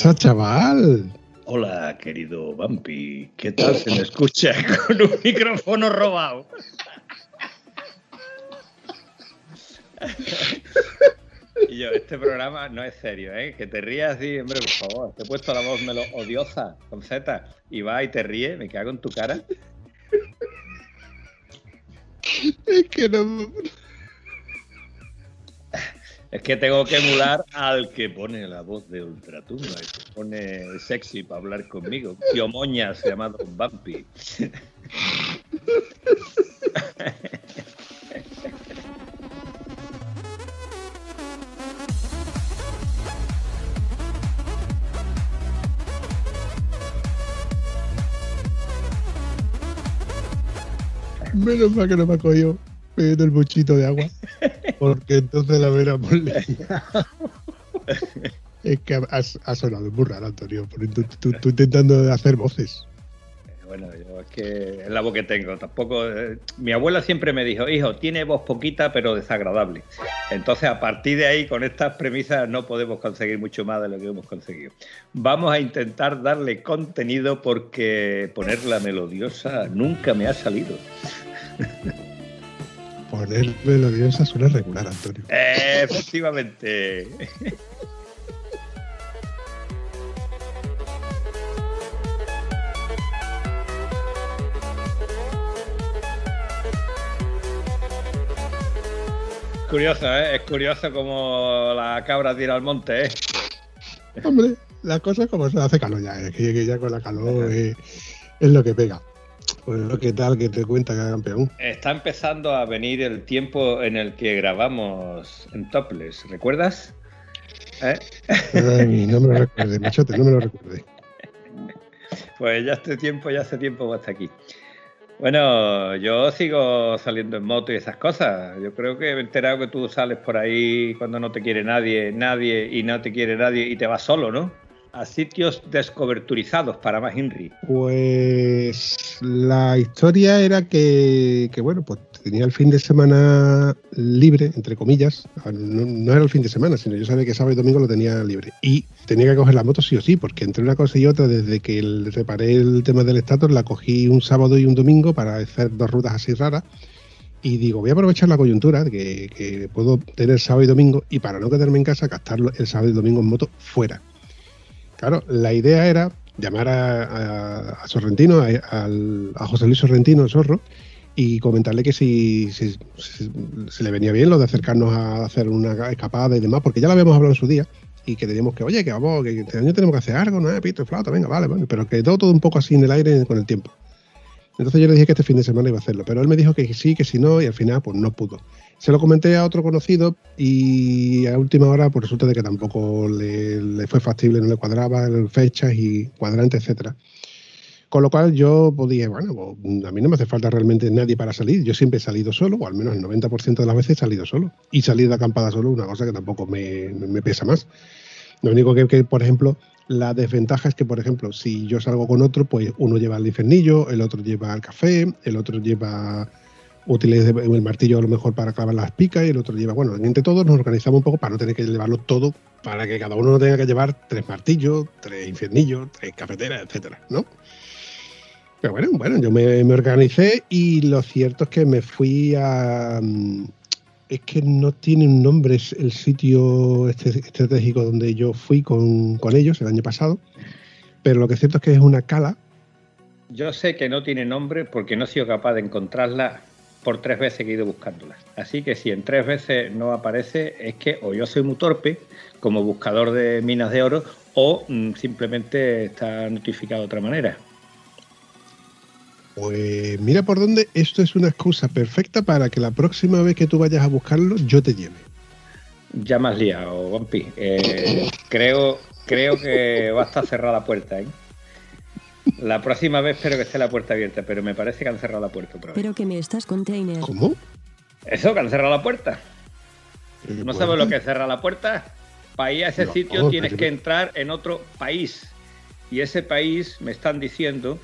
Pasa, chaval? Hola, querido Bumpy. ¿Qué tal se me escucha con un micrófono robado? Y yo, este programa no es serio, ¿eh? Que te rías así, hombre, por favor. Te he puesto la voz melo odiosa, con Z, y va y te ríe, me cago en tu cara. Es que no. Es que tengo que emular al que pone la voz de ultratumba, el que pone sexy para hablar conmigo. Tío Moñas, llamado Bumpy. Menos mal que no me ha cogido bebiendo el bochito de agua. Porque entonces la vera molía. Es que has, has sonado muy raro, Antonio. porque Tú, tú- tú intentando hacer voces. Bueno, yo es que es la voz que tengo. Tampoco. eh, mi abuela siempre me dijo, hijo, tiene voz poquita pero desagradable. Entonces, a partir de ahí, con estas premisas, no podemos conseguir mucho más de lo que hemos conseguido. Vamos a intentar darle contenido porque ponerla melodiosa nunca me ha salido. Poner melodiosa suena regular, Antonio. Efectivamente. Curioso, ¿eh? Es curioso como la cabra tira al monte, ¿eh? Hombre, la cosa como se hace calor ya. Es que, ya con la calor es lo que pega. Pues lo que tal que te cuenta, campeón. Está empezando a venir el tiempo en el que grabamos en Topless, ¿recuerdas? ¿Eh? Ay, no me lo recuerde, machote, no me lo recuerde. Pues ya este tiempo, ya hace tiempo va hasta aquí. Bueno, yo sigo saliendo en moto y esas cosas. Yo creo que me he enterado que tú sales por ahí cuando no te quiere nadie, nadie y no te quiere nadie y te vas solo, ¿no? A sitios descoberturizados para más Henry. Pues la historia era que, bueno, pues tenía el fin de semana libre, entre comillas. No, era el fin de semana, sino yo sabía que sábado y domingo lo tenía libre. Y tenía que coger la moto sí o sí, porque entre una cosa y otra, desde que reparé el tema del estatus, la cogí un sábado y un domingo para hacer dos rutas así raras. Y digo, voy a aprovechar la coyuntura que, que puedo tener sábado y domingo y para no quedarme en casa, gastarlo el sábado y domingo en moto fuera. Claro, la idea era llamar a, Sorrentino, a, José Luis Sorrentino, el zorro, y comentarle que si, si- si- le venía bien lo de acercarnos a hacer una escapada y demás, porque ya lo habíamos hablado en su día, y que teníamos que, oye, que vamos, que este año tenemos que hacer algo, ¿no? Pito y flauta, venga, vale, bueno, pero quedó todo un poco así en el aire con el tiempo. Entonces yo le dije que este fin de semana iba a hacerlo, pero él me dijo que sí, que si no, y al final pues no pudo. Se lo comenté a otro conocido y a última hora pues resulta de que tampoco le, le fue factible, no le cuadraba fechas y cuadrantes, etcétera. Con lo cual yo dije, bueno, pues, a mí no me hace falta realmente nadie para salir. Yo siempre he salido solo, o al menos el 90% de las veces he salido solo. Y salir de acampada solo una cosa que tampoco me, me- pesa más. Lo único que, que, por ejemplo, la desventaja es que, por ejemplo, si yo salgo con otro, pues uno lleva el infernillo, el otro lleva el café, el otro lleva útiles de- el martillo a lo mejor para clavar las picas y el otro lleva, bueno, entre todos nos organizamos un poco para no tener que llevarlo todo, para que cada uno no tenga que llevar tres martillos, tres infiernillos, tres cafeteras, etcétera, ¿no? Pero bueno, bueno, yo me, me organicé y lo cierto es que me fui a... mm, Es que no tiene un nombre el sitio este- estratégico donde yo fui con, con ellos el año pasado, pero lo que es cierto es que es una cala Yo sé que no tiene nombre porque no he sido capaz de encontrarla por tres veces que he ido buscándola. Así que si en tres veces no aparece, es que o yo soy muy torpe como buscador de minas de oro o mm, simplemente está notificado de otra manera. Pues mira por dónde, esto es una excusa perfecta para que la próxima vez que tú vayas a buscarlo, yo te lleve. Ya me has liado, Vampi. Eh, creo, creo que va a estar cerrada la puerta, ¿eh? La próxima vez espero que esté la puerta abierta, pero me parece que han cerrado la puerta otra vez. Pero que me estás container. ¿Cómo? Eso, que han cerrado la puerta. ¿Pero qué ¿No puerta? sabes lo que es cerrar la puerta? Para ir a ese No, sitio no, tienes pero- que entrar en otro país. Y ese país me están diciendo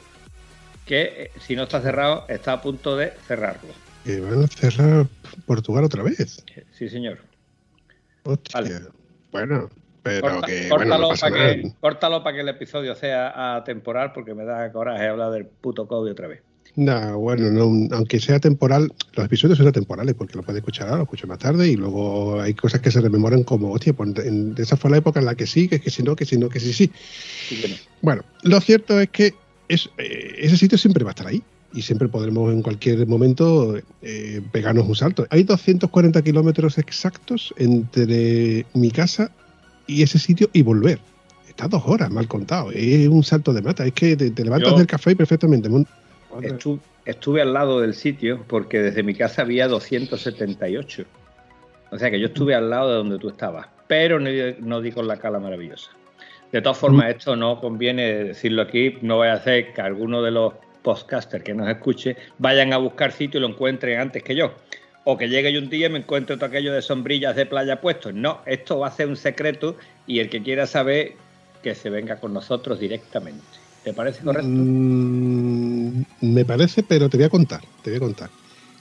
que eh, si no está cerrado, está a punto de cerrarlo. Que van a cerrar Portugal otra vez. Sí, señor. Hostia. Vale. Bueno, pero Corta- que bueno, córtalo, no para que, córtalo para que el episodio sea atemporal, porque me da coraje hablar del puto COVID otra vez. No, bueno, no, aunque sea temporal, los episodios son atemporales porque lo puedes escuchar ahora, lo escuchas más tarde y luego hay cosas que se rememoran como, hostia, pues en- esa fue la época en la que sí, que, que si no, que si no, que sí, sí. Sí. Bueno, lo cierto es que es, eh, ese sitio siempre va a estar ahí y siempre podremos en cualquier momento eh, pegarnos un salto. Hay 240 kilómetros exactos entre mi casa y ese sitio y volver. Está dos horas, mal contado. Es un salto de mata. Es que te, te levantas Yo- del café y perfectamente. Estu- estuve al lado del sitio porque desde mi casa había 278. O sea que yo estuve al lado de donde tú estabas, pero no, di- no di con la cala maravillosa. De todas formas, esto no conviene decirlo aquí, no vaya a hacer que alguno de los podcasters que nos escuche vayan a buscar sitio y lo encuentren antes que yo. O que llegue yo un día y me encuentre todo aquello de sombrillas de playa puestos. No, esto va a ser un secreto y el que quiera saber, que se venga con nosotros directamente. ¿Te parece correcto? Mm, me parece, pero te voy a contar, te voy a contar.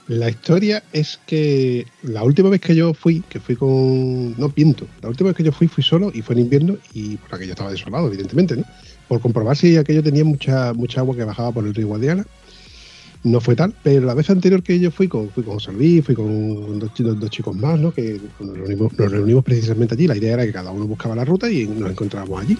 La historia es que la última vez que yo fui, que fui con. No, pinto. La última vez que yo fui, fui solo y fue en invierno y por aquello estaba desolado, evidentemente, ¿no? Por comprobar si aquello tenía mucha, mucha agua que bajaba por el río Guadiana. No fue tal, pero la vez anterior que yo fui con, fui con José Luis, fui con dos, chi- dos- dos chicos más, ¿no? Que nos reunimos, nos reunimos precisamente allí. La idea era que cada uno buscaba la ruta y nos encontrábamos allí.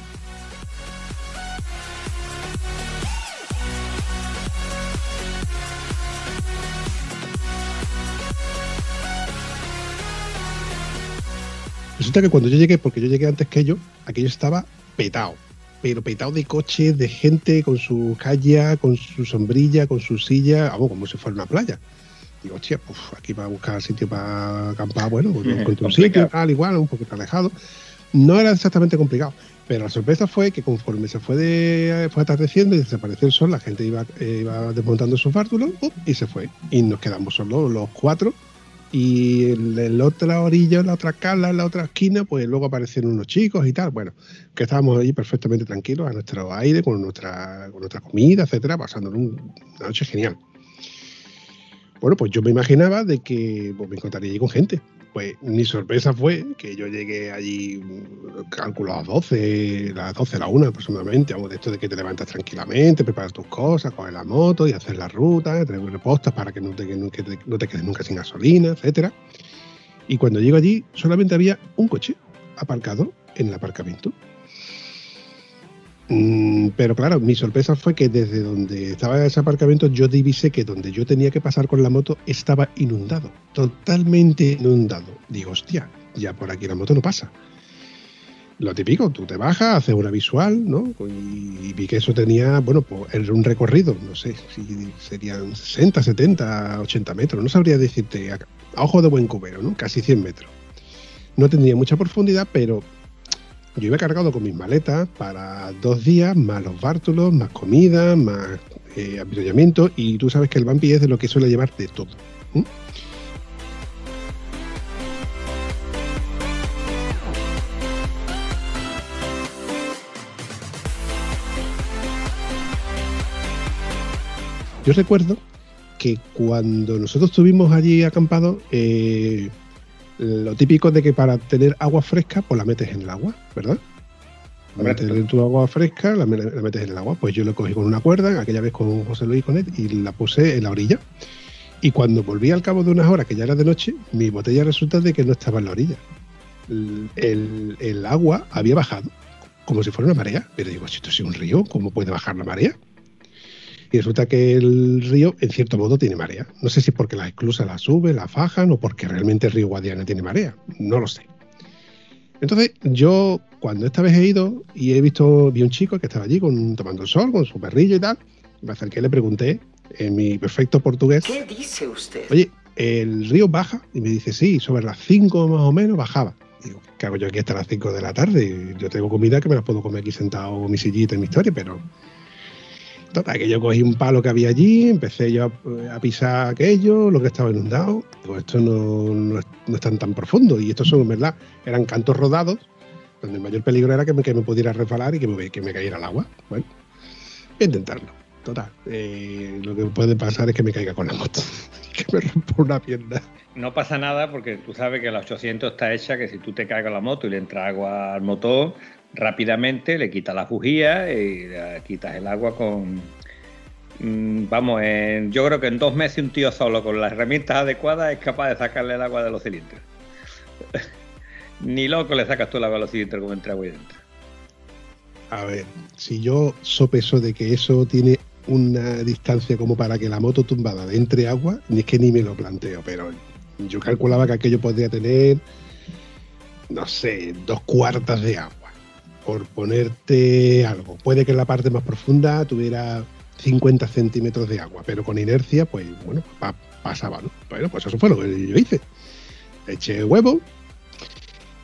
Resulta que cuando yo llegué, porque yo llegué antes que ellos, aquello estaba petado. Pero petado de coches, de gente con su calle, con su sombrilla, con su silla, vamos, como si fuera una playa. Digo, hostia, pues aquí para buscar sitio para acampar, bueno, pues encontré un sitio, tal, igual, un poquito alejado. No era exactamente complicado, pero la sorpresa fue que conforme se fue, de, fue atardeciendo y desapareció el sol, la gente iba, eh, iba desmontando sus bártulos ¡pum! y se fue. Y nos quedamos solo los cuatro y en la otra orilla, en la otra cala, en la otra esquina, pues luego aparecieron unos chicos y tal. Bueno, que estábamos ahí perfectamente tranquilos a nuestro aire, con nuestra, con nuestra comida, etcétera, pasando un- una noche genial. Bueno, pues yo me imaginaba de que pues, me encontraría allí con gente. Pues mi sorpresa fue que yo llegué allí, calculo a las 12, las 12, la 1 aproximadamente, vamos, de esto de que te levantas tranquilamente, preparas tus cosas, coges la moto y haces la ruta, te repostas para que no te, que no te quedes nunca sin gasolina, etcétera. Y cuando llego allí, solamente había un coche aparcado en el aparcamiento. Mm, pero claro, mi sorpresa fue que desde donde estaba ese aparcamiento yo divisé que donde yo tenía que pasar con la moto estaba inundado, totalmente inundado. Digo, hostia, ya por aquí la moto no pasa. Lo típico, tú te bajas, haces una visual, ¿no? Y, vi que eso tenía, bueno, pues era un recorrido, no sé, si serían 60, 70, 80 metros, no sabría decirte, a, a ojo de buen cubero, ¿no? Casi 100 metros. No tendría mucha profundidad, pero yo iba cargado con mis maletas para dos días, más los bártulos, más comida, más eh, y tú sabes que el vampi es de lo que suele llevar de todo. Yo recuerdo que cuando nosotros estuvimos allí acampados, eh, lo típico de que para tener agua fresca, pues la metes en el agua, ¿verdad? Para Correcto. tener tu agua fresca, la, la metes en el agua. Pues yo lo cogí con una cuerda, aquella vez con José Luis con él, y la puse en la orilla. Y cuando volví al cabo de unas horas, que ya era de noche, mi botella resulta de que no estaba en la orilla. El, el- el agua había bajado, como si fuera una marea. Pero digo, si esto es un río, ¿cómo puede bajar la marea? Y resulta que el río, en cierto modo, tiene marea. No sé si porque las esclusas la suben, la fajan o porque realmente el río Guadiana tiene marea. No lo sé. Entonces, yo, cuando esta vez he ido y he visto, vi un chico que estaba allí con, tomando el sol, con su perrillo y tal, me acerqué y le pregunté en mi perfecto portugués. ¿Qué dice usted? Oye, el río baja y me dice, sí, sobre las 5 más o menos bajaba. Digo, ¿qué hago yo aquí hasta las 5 de la tarde? Yo tengo comida que me la puedo comer aquí sentado mi sillita y mi historia, pero... Total, que yo cogí un palo que había allí, empecé yo a, pisar aquello, lo que estaba inundado. Digo, esto no, no, no es tan profundo. Y estos son, ¿verdad? Eran cantos rodados, donde el mayor peligro era que me, que me pudiera resbalar y que me, que me cayera al agua. Bueno, voy a intentarlo. Total, eh, lo que puede pasar es que me caiga con la moto, que me rompa una pierna. No pasa nada porque tú sabes que la 800 está hecha que si tú te caes con la moto y le entra agua al motor, rápidamente le quitas la bujía y le quitas el agua con... mm, Vamos, en- yo creo que en dos meses un tío solo con las herramientas adecuadas es capaz de sacarle el agua de los cilindros. Ni loco le sacas tú el agua a los cilindros como entra agua ahí dentro. A ver, si yo sopeso de que eso tiene una distancia como para que la moto tumbada entre agua, ni es que ni me lo planteo, pero yo calculaba que aquello podría tener, no sé, dos cuartas de agua, por ponerte algo. Puede que en la parte más profunda tuviera 50 centímetros de agua, pero con inercia, pues bueno, pa- pasaba, ¿no? Bueno, pues eso fue lo que yo hice. Eché huevo,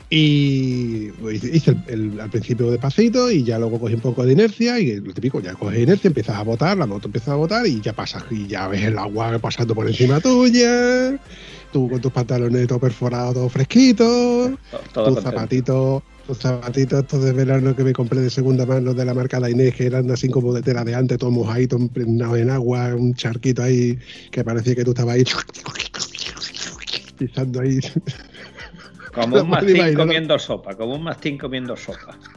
y pues, hice el, el- al principio despacito y ya luego cogí un poco de inercia y lo típico, ya coges inercia, empiezas a botar, la moto empieza a botar y ya pasas y ya ves el agua pasando por encima tuya, tú con tus pantalones todo perforados, todo fresquitos, To- Todo tus zapatitos, tus zapatitos estos de verano que me compré de segunda mano de la marca La Inés, que eran así como de tela de antes, todo mojadito, impregnado en agua, un charquito ahí que parecía que tú estabas ahí pisando ahí. Como un mastín comiendo sopa, como un mastín comiendo sopa.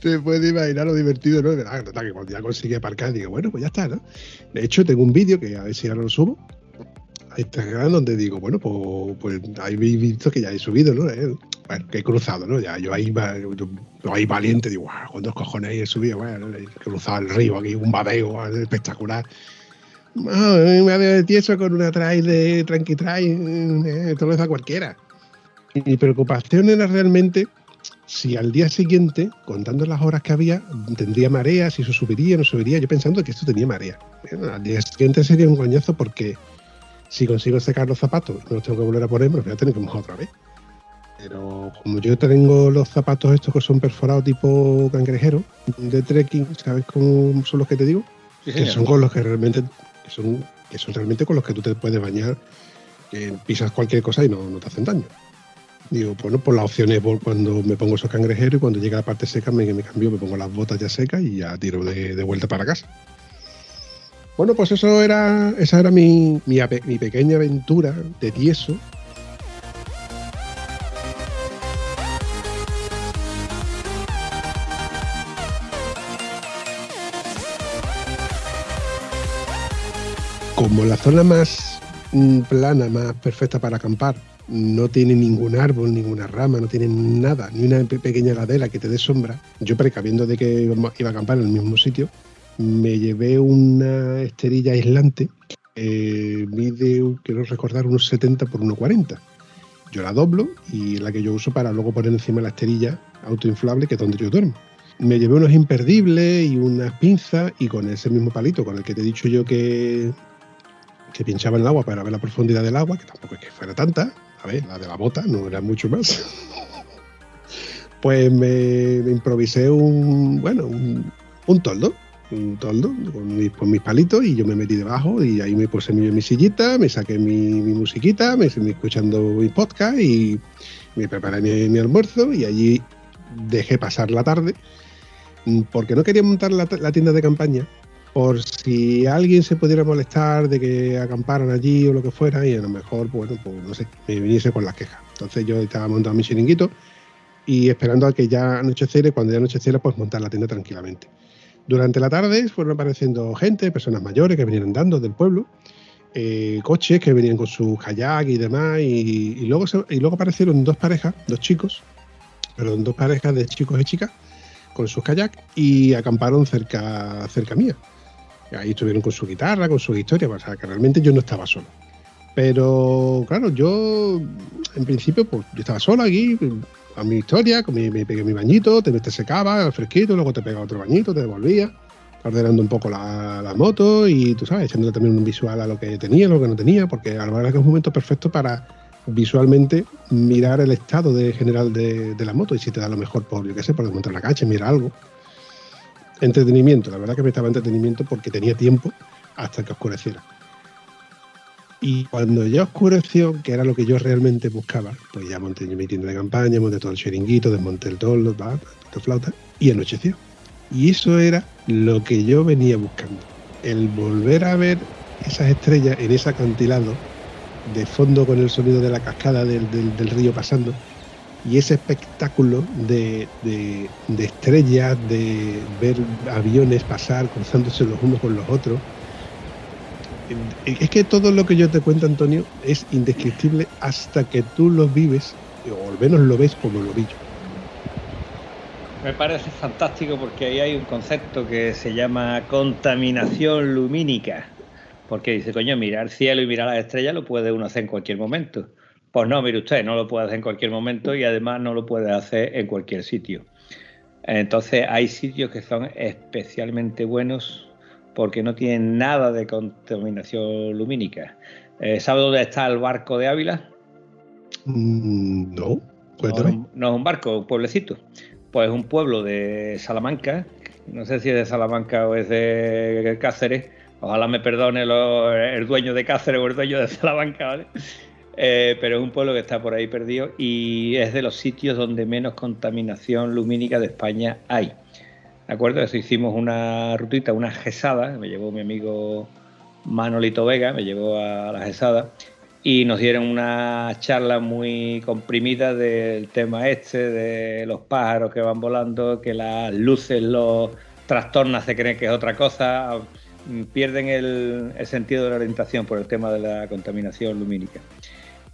Te puedes imaginar lo divertido, ¿no? Ah, total, que cuando ya conseguí aparcar, digo, bueno, pues ya está, ¿no? De hecho, tengo un vídeo que a ver si ahora lo subo Instagram donde digo, bueno, pues, pues ahí habéis visto que ya he subido, ¿no? Eh, bueno, que he cruzado, ¿no? Ya yo ahí, yo, ahí valiente, digo, wow, con dos cojones ahí he subido, bueno, he cruzado el río aquí, un badeo ah, espectacular. Ah, un badeo de tieso con una trail de tranqui trail, eh, esto lo hace a cualquiera. Mi preocupación era realmente si al día siguiente, contando las horas que había, tendría marea, si eso subiría, no subiría, yo pensando que esto tenía marea. Bueno, al día siguiente sería un coñazo porque si consigo secar los zapatos y no los tengo que volver a poner, me los voy a tener que mojar otra vez. Pero como yo tengo los zapatos estos que son perforados tipo cangrejero, de trekking, ¿sabes cómo son los que te digo? Sí, que son con los que realmente que son, que son realmente con los que tú te puedes bañar, que pisas cualquier cosa y no, no te hacen daño. Digo, bueno, pues la opción es por cuando me pongo esos cangrejeros y cuando llega la parte seca me, me cambio, me pongo las botas ya secas y ya tiro de, de vuelta para casa. Bueno, pues eso era, esa era mi, mi, mi pequeña aventura de tieso. Como la zona más mm, plana, más perfecta para acampar, no tiene ningún árbol, ninguna rama, no tiene nada, ni una pe- pequeña ladera que te dé sombra. Yo, precaviendo de que iba a acampar en el mismo sitio, me llevé una esterilla aislante que mide, quiero recordar, unos 70 por 1,40. Yo la doblo y la que yo uso para luego poner encima la esterilla autoinflable, que es donde yo duermo. Me llevé unos imperdibles y unas pinzas y con ese mismo palito con el que te he dicho yo que, que pinchaba en el agua para ver la profundidad del agua, que tampoco es que fuera tanta, a ver, la de la bota no era mucho más. pues me, improvisé un, bueno, un toldo, un toldo con mis, palitos y yo me metí debajo y ahí me puse mi, sillita, me saqué mi, musiquita, me seguí escuchando mi podcast y me preparé mi, almuerzo y allí dejé pasar la tarde mm, porque no quería montar la, la tienda de campaña por si alguien se pudiera molestar de que acamparan allí o lo que fuera y a lo mejor, bueno, pues no sé, me viniese con las quejas. Entonces yo estaba montando mi chiringuito y esperando a que ya anocheciera y cuando ya anocheciera pues montar la tienda tranquilamente. Durante la tarde fueron apareciendo gente, personas mayores que venían andando del pueblo, eh, coches que venían con sus kayak y demás y, luego, y luego aparecieron dos parejas, dos chicos, perdón, dos parejas de chicos y chicas con sus kayak y acamparon cerca, cerca mía. Ahí estuvieron con su guitarra, con su historia, o sea que realmente yo no estaba solo. Pero claro, yo en principio pues yo estaba solo aquí, a mi historia, con me pegué mi bañito, te, te secaba al fresquito, luego te pegaba otro bañito, te devolvía. ordenando un poco la, moto y tú sabes, echándole también un visual a lo que tenía, lo que no tenía, porque a la verdad que es un momento perfecto para visualmente mirar el estado de general de, la moto y si te da lo mejor por, yo qué sé, por la cacha, mira algo. Entretenimiento, la verdad que me estaba entretenimiento porque tenía tiempo hasta que oscureciera. Y cuando ya oscureció, que era lo que yo realmente buscaba, pues ya monté mi tienda de campaña, monté todo el chiringuito, desmonté el toldo, la flauta, y anocheció. Y eso era lo que yo venía buscando. El volver a ver esas estrellas en ese acantilado, de fondo con el sonido de la cascada del, río pasando, y ese espectáculo de, de, estrellas, de ver aviones pasar, cruzándose los unos con los otros, es que todo lo que yo te cuento, Antonio, es indescriptible hasta que tú lo vives, o al menos lo ves como lo vi yo. Me parece fantástico porque ahí hay un concepto que se llama contaminación lumínica. Porque dice, coño, mirar cielo y mirar las estrellas lo puede uno hacer en cualquier momento. Pues no, mire usted, no lo puede hacer en cualquier momento y además no lo puede hacer en cualquier sitio. Entonces hay sitios que son especialmente buenos porque no tienen nada de contaminación lumínica. Eh, ¿Sabe dónde está el barco de Ávila? Mm, no, cuéntame. No, es un barco, un pueblecito. Pues es un pueblo de Salamanca, no sé si es de Salamanca o es de Cáceres. Ojalá me perdone el dueño de Cáceres o el dueño de Salamanca, ¿vale? Eh, pero es un pueblo que está por ahí perdido y es de los sitios donde menos contaminación lumínica de España hay. ¿De acuerdo? Eso hicimos una rutita, una gesada, me llevó mi amigo Manolito Vega, me llevó a la gesada y nos dieron una charla muy comprimida del tema este, de los pájaros que van volando, que las luces los trastornan, se creen que es otra cosa, pierden el, sentido de la orientación por el tema de la contaminación lumínica.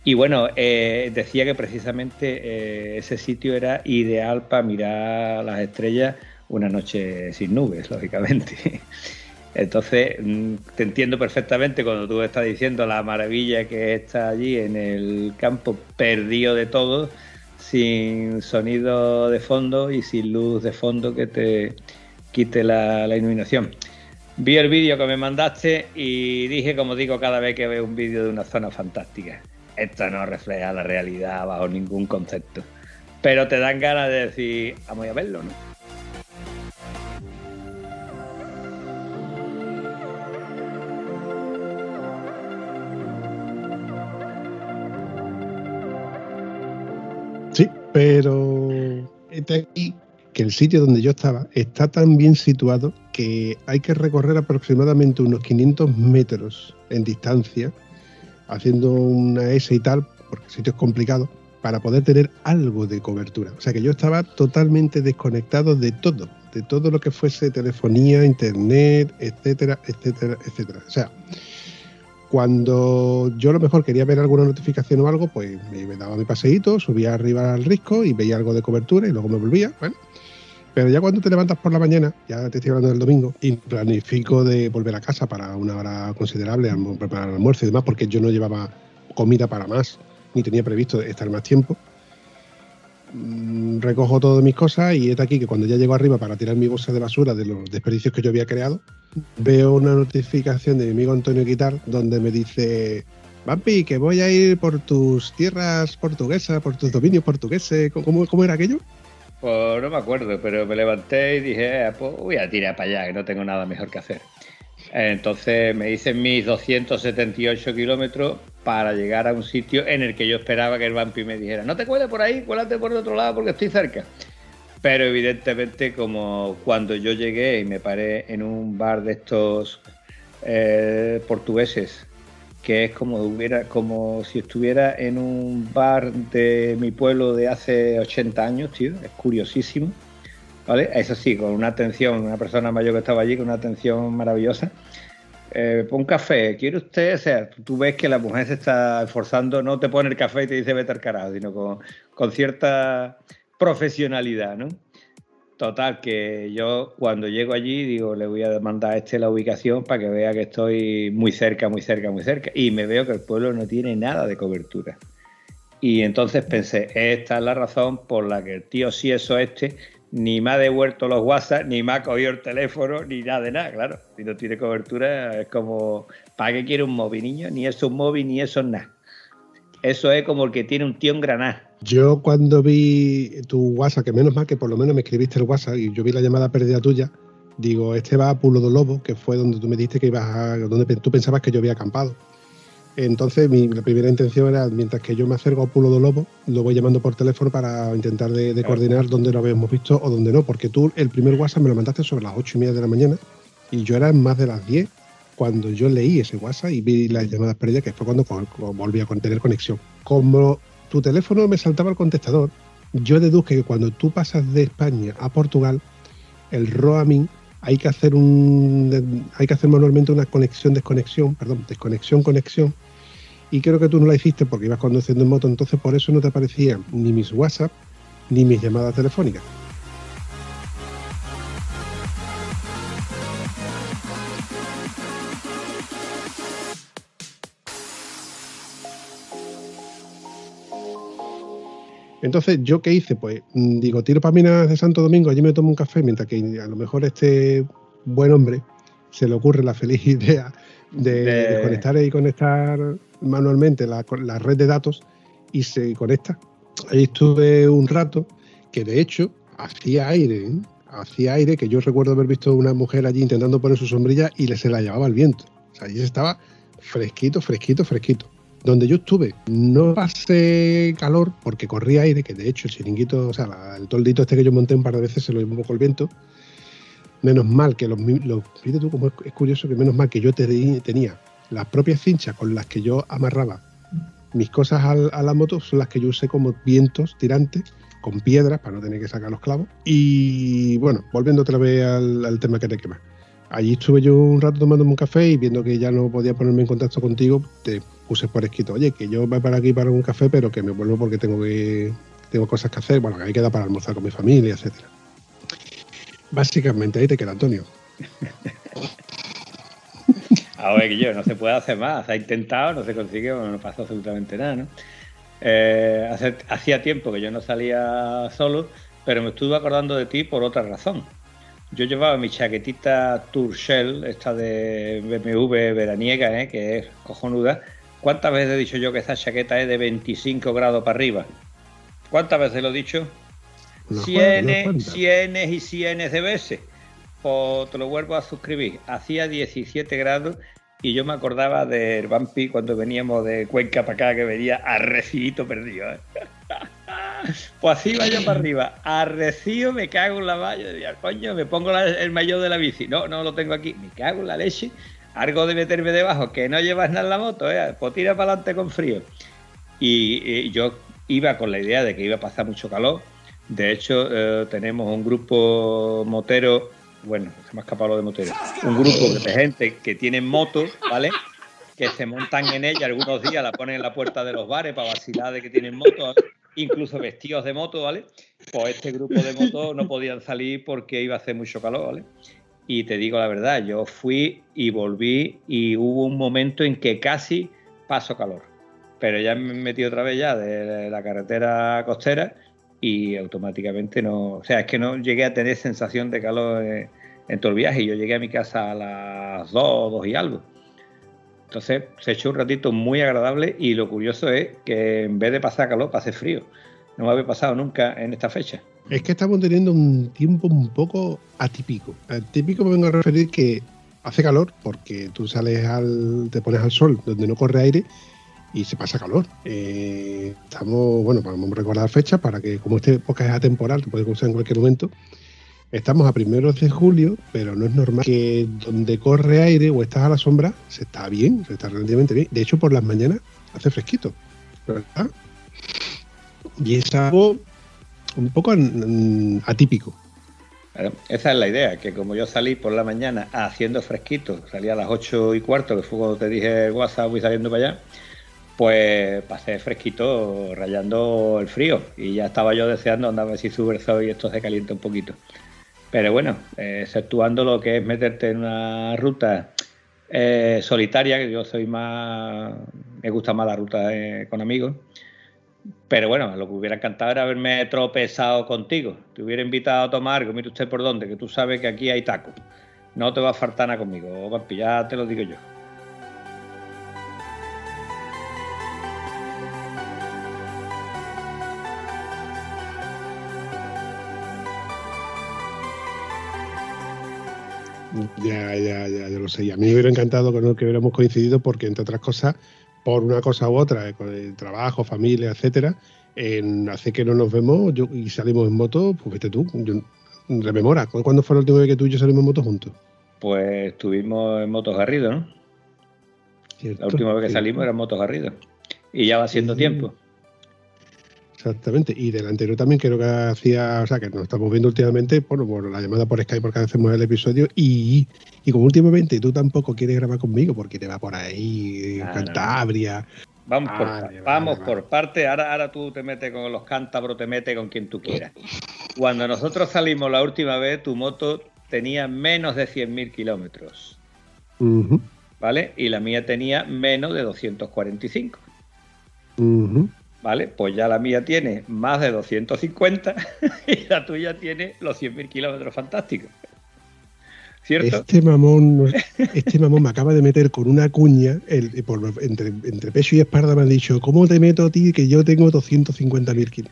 Y bueno, eh, decía que precisamente eh, ese sitio era ideal para mirar las estrellas una noche sin nubes, lógicamente. Entonces, mm, te entiendo perfectamente cuando tú estás diciendo la maravilla que está allí en el campo, perdido de todo, sin sonido de fondo y sin luz de fondo que te quite la, iluminación. Vi el vídeo que me mandaste y dije, como digo cada vez que veo un vídeo de una zona fantástica, esto no refleja la realidad bajo ningún concepto. Pero te dan ganas de decir, vamos a verlo, ¿no? Pero este aquí que el sitio donde yo estaba está tan bien situado que hay que recorrer aproximadamente unos 500 metros en distancia, haciendo una S y tal, porque el sitio es complicado, para poder tener algo de cobertura. O sea que yo estaba totalmente desconectado de todo, de todo lo que fuese telefonía, internet, etcétera, etcétera, etcétera. O sea, cuando yo a lo mejor quería ver alguna notificación o algo, pues me daba mi paseíto, subía arriba al risco y veía algo de cobertura y luego me volvía. Pero ya cuando te levantas por la mañana, ya te estoy hablando del domingo, y planifico de volver a casa para una hora considerable, preparar el almuerzo y demás, porque yo no llevaba comida para más, ni tenía previsto estar más tiempo. Mm, recojo todas mis cosas y es aquí que cuando ya llego arriba para tirar mi bolsa de basura de los desperdicios que yo había creado, veo una notificación de mi amigo Antonio Guitar donde me dice, Vampi, que voy a ir por tus tierras portuguesas, por tus dominios portugueses. ¿Cómo, cómo era aquello? Pues no me acuerdo, pero me levanté y dije, eh, pues voy a tirar para allá, que no tengo nada mejor que hacer. Entonces me hice mis 278 kilómetros para llegar a un sitio en el que yo esperaba que el vampi me dijera, no te cueles por ahí, cuélate por el otro lado porque estoy cerca. Pero evidentemente como cuando yo llegué y me paré en un bar de estos eh, portugueses, que es como, hubiera, como si estuviera en un bar de mi pueblo de hace 80 años, tío, es curiosísimo ¿vale? Eso sí, con una atención, una persona mayor que estaba allí con una atención maravillosa. Eh, un café, ¿quiere usted? O sea, tú ves que la mujer se está esforzando, no te pone el café y te dice vete al carajo, sino con, con cierta profesionalidad, ¿no? Total, que yo cuando llego allí digo, le voy a mandar a este la ubicación para que vea que estoy muy cerca, muy cerca, muy cerca. Y me veo que el pueblo no tiene nada de cobertura. Y entonces pensé, esta es la razón por la que el tío si eso este ni me ha devuelto los WhatsApp, ni me ha cogido el teléfono, ni nada de nada, claro. Si no tiene cobertura, es como, ¿para qué quiere un móvil, niño? Ni eso es un móvil, ni eso es nada. Eso es como el que tiene un tío en Granada. Yo cuando vi tu WhatsApp, que menos mal que por lo menos me escribiste el WhatsApp y yo vi la llamada perdida tuya, digo, este va a Pulo de Lobo, que fue donde tú me dijiste que ibas a, donde tú pensabas que yo había acampado. Entonces, mi, la primera intención era, mientras que yo me acerco a Pulo de Lobo, lo voy llamando por teléfono para intentar de, coordinar dónde lo habíamos visto o dónde no, porque tú el primer WhatsApp me lo mandaste sobre las ocho y media de la mañana y yo era en más de las 10 cuando yo leí ese WhatsApp y vi las llamadas perdidas, que fue cuando volví a tener conexión. Como tu teléfono me saltaba el contestador, yo deduje que cuando tú pasas de España a Portugal, el roaming hay que hacer un hay que hacer manualmente una conexión desconexión, perdón, desconexión conexión y creo que tú no la hiciste porque ibas conduciendo en moto, entonces por eso no te aparecían ni mis WhatsApp ni mis llamadas telefónicas. Entonces, ¿yo qué hice? Pues mm, digo, tiro para Minas de Santo Domingo, allí me tomo un café, mientras que a lo mejor este buen hombre se le ocurre la feliz idea de, conectar y conectar manualmente la, red de datos y se conecta. Ahí estuve un rato que de hecho hacía aire, ¿eh? hacía aire, que yo recuerdo haber visto una mujer allí intentando poner su sombrilla y le se la llevaba el viento. O allí estaba fresquito, fresquito, fresquito. Donde yo estuve, no pasé calor porque corría aire, que de hecho el chiringuito, o sea, el toldito este que yo monté un par de veces se lo llevó un poco el viento. Menos mal que los, los fíjate tú como es, curioso que menos mal que yo tenía las propias cinchas con las que yo amarraba mis cosas a la moto son las que yo usé como vientos tirantes con piedras para no tener que sacar los clavos. Y bueno, volviendo otra vez al tema que te quema. Allí estuve yo un rato tomándome un café y viendo que ya no podía ponerme en contacto contigo, te puse por escrito, oye, que yo voy para aquí para un café, pero que me vuelvo porque tengo que tengo cosas que hacer, bueno, que hay que dar para almorzar con mi familia, etcétera. Básicamente ahí te queda Antonio. Ahora que yo, no se puede hacer más, ha intentado, no se consigue, bueno, no pasa absolutamente nada, ¿no? Eh, hacía tiempo que yo no salía solo, pero me estuve acordando de ti por otra razón. Yo llevaba mi chaquetita Tour Shell, esta de BMW veraniega, ¿eh? que es cojonuda. ¿Cuántas veces he dicho yo que esa chaqueta es de 25 grados para arriba? ¿Cuántas veces lo he dicho? Cienes, cienes y cienes de veces. Pues te lo vuelvo a suscribir. Hacía 17 grados y yo me acordaba del Vampi cuando veníamos de Cuenca para acá, que venía arrecidito perdido. ¿eh? Pues así vaya para arriba. Arrecido, me cago en la valla. Decía, coño, me pongo el maillot de la bici. No, no lo tengo aquí. Me cago en la leche. Algo de meterme debajo, que no llevas nada en la moto, ¿eh? pues tira para adelante con frío. Y, yo iba con la idea de que iba a pasar mucho calor. De hecho, eh, tenemos un grupo motero, bueno, se me ha escapado lo de motero, un grupo de gente que tiene motos, ¿vale? Que se montan en ella algunos días, la ponen en la puerta de los bares para vacilar de que tienen motos incluso vestidos de moto, ¿vale? Pues este grupo de motos no podían salir porque iba a hacer mucho calor, ¿vale? Y te digo la verdad, yo fui y volví y hubo un momento en que casi paso calor. Pero ya me metí otra vez ya de la carretera costera y automáticamente no, o sea, es que no llegué a tener sensación de calor en, todo el viaje. Yo llegué a mi casa a las 2, 2 y algo. Entonces se echó un ratito muy agradable y lo curioso es que en vez de pasar calor, pase frío. No me había pasado nunca en esta fecha. Es que estamos teniendo un tiempo un poco atípico. Atípico me vengo a referir que hace calor porque tú sales al, te pones al sol donde no corre aire y se pasa calor. Eh, estamos, bueno, vamos a recordar fecha para que como este época es atemporal, te puede usar en cualquier momento, Estamos a primeros de julio, pero no es normal que donde corre aire o estás a la sombra se está bien, se está relativamente bien. De hecho, por las mañanas hace fresquito, ¿verdad? Y es algo un poco atípico. esa es la idea, que como yo salí por la mañana haciendo fresquito, salí a las 8 y cuarto, que fue cuando te dije WhatsApp, voy saliendo para allá, pues pasé fresquito, rayando el frío. Y ya estaba yo deseando andar a ver si sube el y esto se calienta un poquito. Pero bueno, exceptuando lo que es meterte en una ruta eh, solitaria, que yo soy más, me gusta más la ruta eh, con amigos, Pero bueno, lo que hubiera encantado era haberme tropezado contigo. Te hubiera invitado a tomar algo, mire usted por dónde, que tú sabes que aquí hay tacos. No te va a faltar nada conmigo, papi, ya te lo digo yo. Ya, ya, ya, yo lo sé. Y a mí me hubiera encantado con que hubiéramos coincidido porque, entre otras cosas, por una cosa u otra, con el trabajo, familia, etcétera, en, hace que no nos vemos yo, y salimos en moto, pues vete tú, rememora, ¿cuándo fue la última vez que tú y yo salimos en moto juntos? Pues estuvimos en Motos Garrido, ¿no? la última vez que salimos era en Motos Garrido. Y ya va siendo tiempo. Exactamente. Y del anterior también creo que hacía, o sea, que nos estamos viendo últimamente, bueno, por la llamada por Skype porque hacemos el episodio y, y como últimamente tú tampoco quieres grabar conmigo porque te va por ahí, Cantabria. Vamos, por, vamos por parte, ahora, ahora tú te metes con los cántabros, te metes con quien tú quieras. Cuando nosotros salimos la última vez, tu moto tenía menos de 100.000 kilómetros. ¿Vale? Y la mía tenía menos de 245. ¿Vale? Pues ya la mía tiene más de 250 y la tuya tiene los 100.000 kilómetros fantásticos. ¿Cierto? Este mamón, este mamón me acaba de meter con una cuña entre, pecho y espalda me han dicho, ¿cómo te meto a ti que yo tengo 250.000 kilómetros?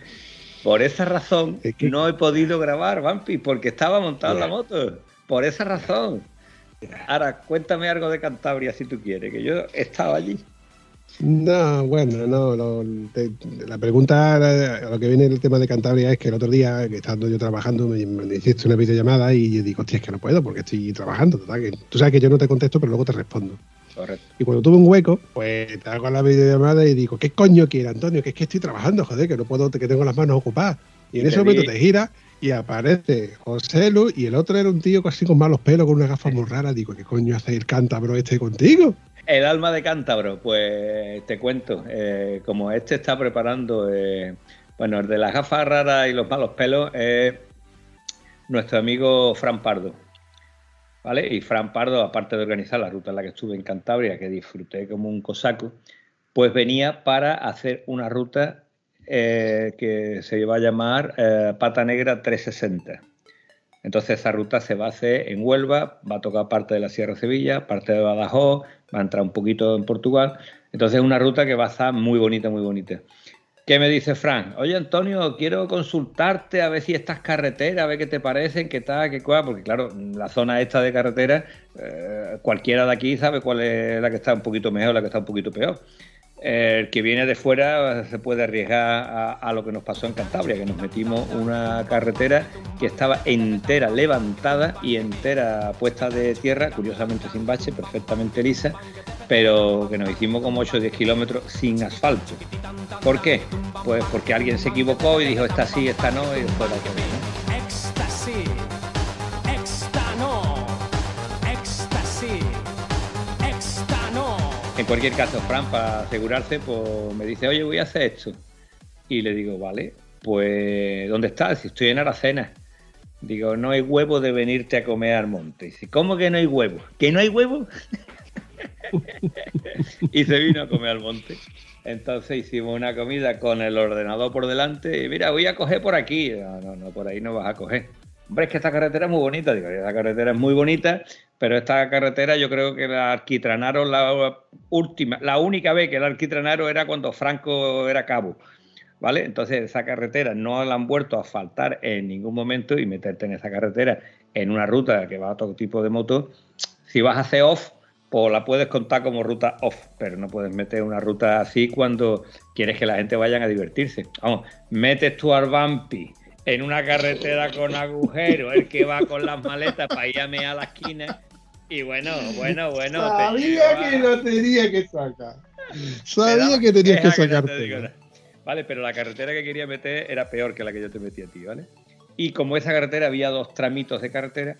Por esa razón no he podido grabar, Vampi, porque estaba montado en la moto. Por esa razón. Ahora, cuéntame algo de Cantabria si tú quieres, que yo estaba allí. No, bueno, no. la pregunta a lo que viene el tema de Cantabria es que el otro día, que estando yo trabajando, me, hiciste una videollamada y yo digo, hostia, es que no puedo porque estoy trabajando. tú sabes que yo no te contesto, pero luego te respondo. Correcto. Y cuando tuve un hueco, pues te hago la videollamada y digo, ¿qué coño quiere, Antonio? Que es que estoy trabajando, joder, que no puedo, que tengo las manos ocupadas. Y en ese momento te gira y aparece José Lu y el otro era un tío así con malos pelos, con una gafa muy rara. Digo, ¿qué coño hace el cántabro este contigo? El alma de cántabro, pues te cuento, eh, como este está preparando, eh, bueno, el de las gafas raras y los malos pelos es nuestro amigo Fran Pardo. ¿Vale? Y Fran Pardo, aparte de organizar la ruta en la que estuve en Cantabria, que disfruté como un cosaco, pues venía para hacer una ruta eh, que se iba a llamar Pata Negra 360. Entonces esa ruta se va a hacer en Huelva, va a tocar parte de la Sierra Sevilla, parte de Badajoz, va a entrar un poquito en Portugal. Entonces es una ruta que va a estar muy bonita, muy bonita. ¿Qué me dice Fran? Oye Antonio, quiero consultarte a ver si estas carreteras, a ver qué te parecen, qué tal, qué cual, porque claro, la zona esta de carretera, eh, cualquiera de aquí sabe cuál es la que está un poquito mejor, la que está un poquito peor el que viene de fuera se puede arriesgar a, lo que nos pasó en Cantabria, que nos metimos una carretera que estaba entera levantada y entera puesta de tierra, curiosamente sin bache, perfectamente lisa, pero que nos hicimos como 8 o 10 kilómetros sin asfalto. ¿Por qué? Pues porque alguien se equivocó y dijo esta sí, esta no, y después la En cualquier caso, Fran, para asegurarse, pues me dice, oye, voy a hacer esto. Y le digo, vale, pues, ¿dónde estás? Si estoy en Aracena. Digo, no hay huevo de venirte a comer al monte. Dice, ¿cómo que no hay huevo? ¿Que no hay huevo? y se vino a comer al monte. Entonces hicimos una comida con el ordenador por delante y mira, voy a coger por aquí. No, no, no, por ahí no vas a coger. Hombre, es que esta carretera es muy bonita. Digo, esta carretera es muy bonita pero esta carretera yo creo que la alquitranaron la última, la única vez que la alquitranaron era cuando Franco era cabo. ¿Vale? Entonces esa carretera no la han vuelto a faltar en ningún momento y meterte en esa carretera en una ruta que va a todo tipo de motos, si vas a hacer off, pues la puedes contar como ruta off, pero no puedes meter una ruta así cuando quieres que la gente vaya a divertirse. Vamos, metes tu Arbampi en una carretera con agujero, el que va con las maletas para ir a la esquina. Y bueno, bueno, bueno. Sabía que lo tenía que sacar. Sabía que tenías que sacarte. Vale, pero la carretera que quería meter era peor que la que yo te metí a ti, ¿vale? Y como esa carretera había dos tramitos de carretera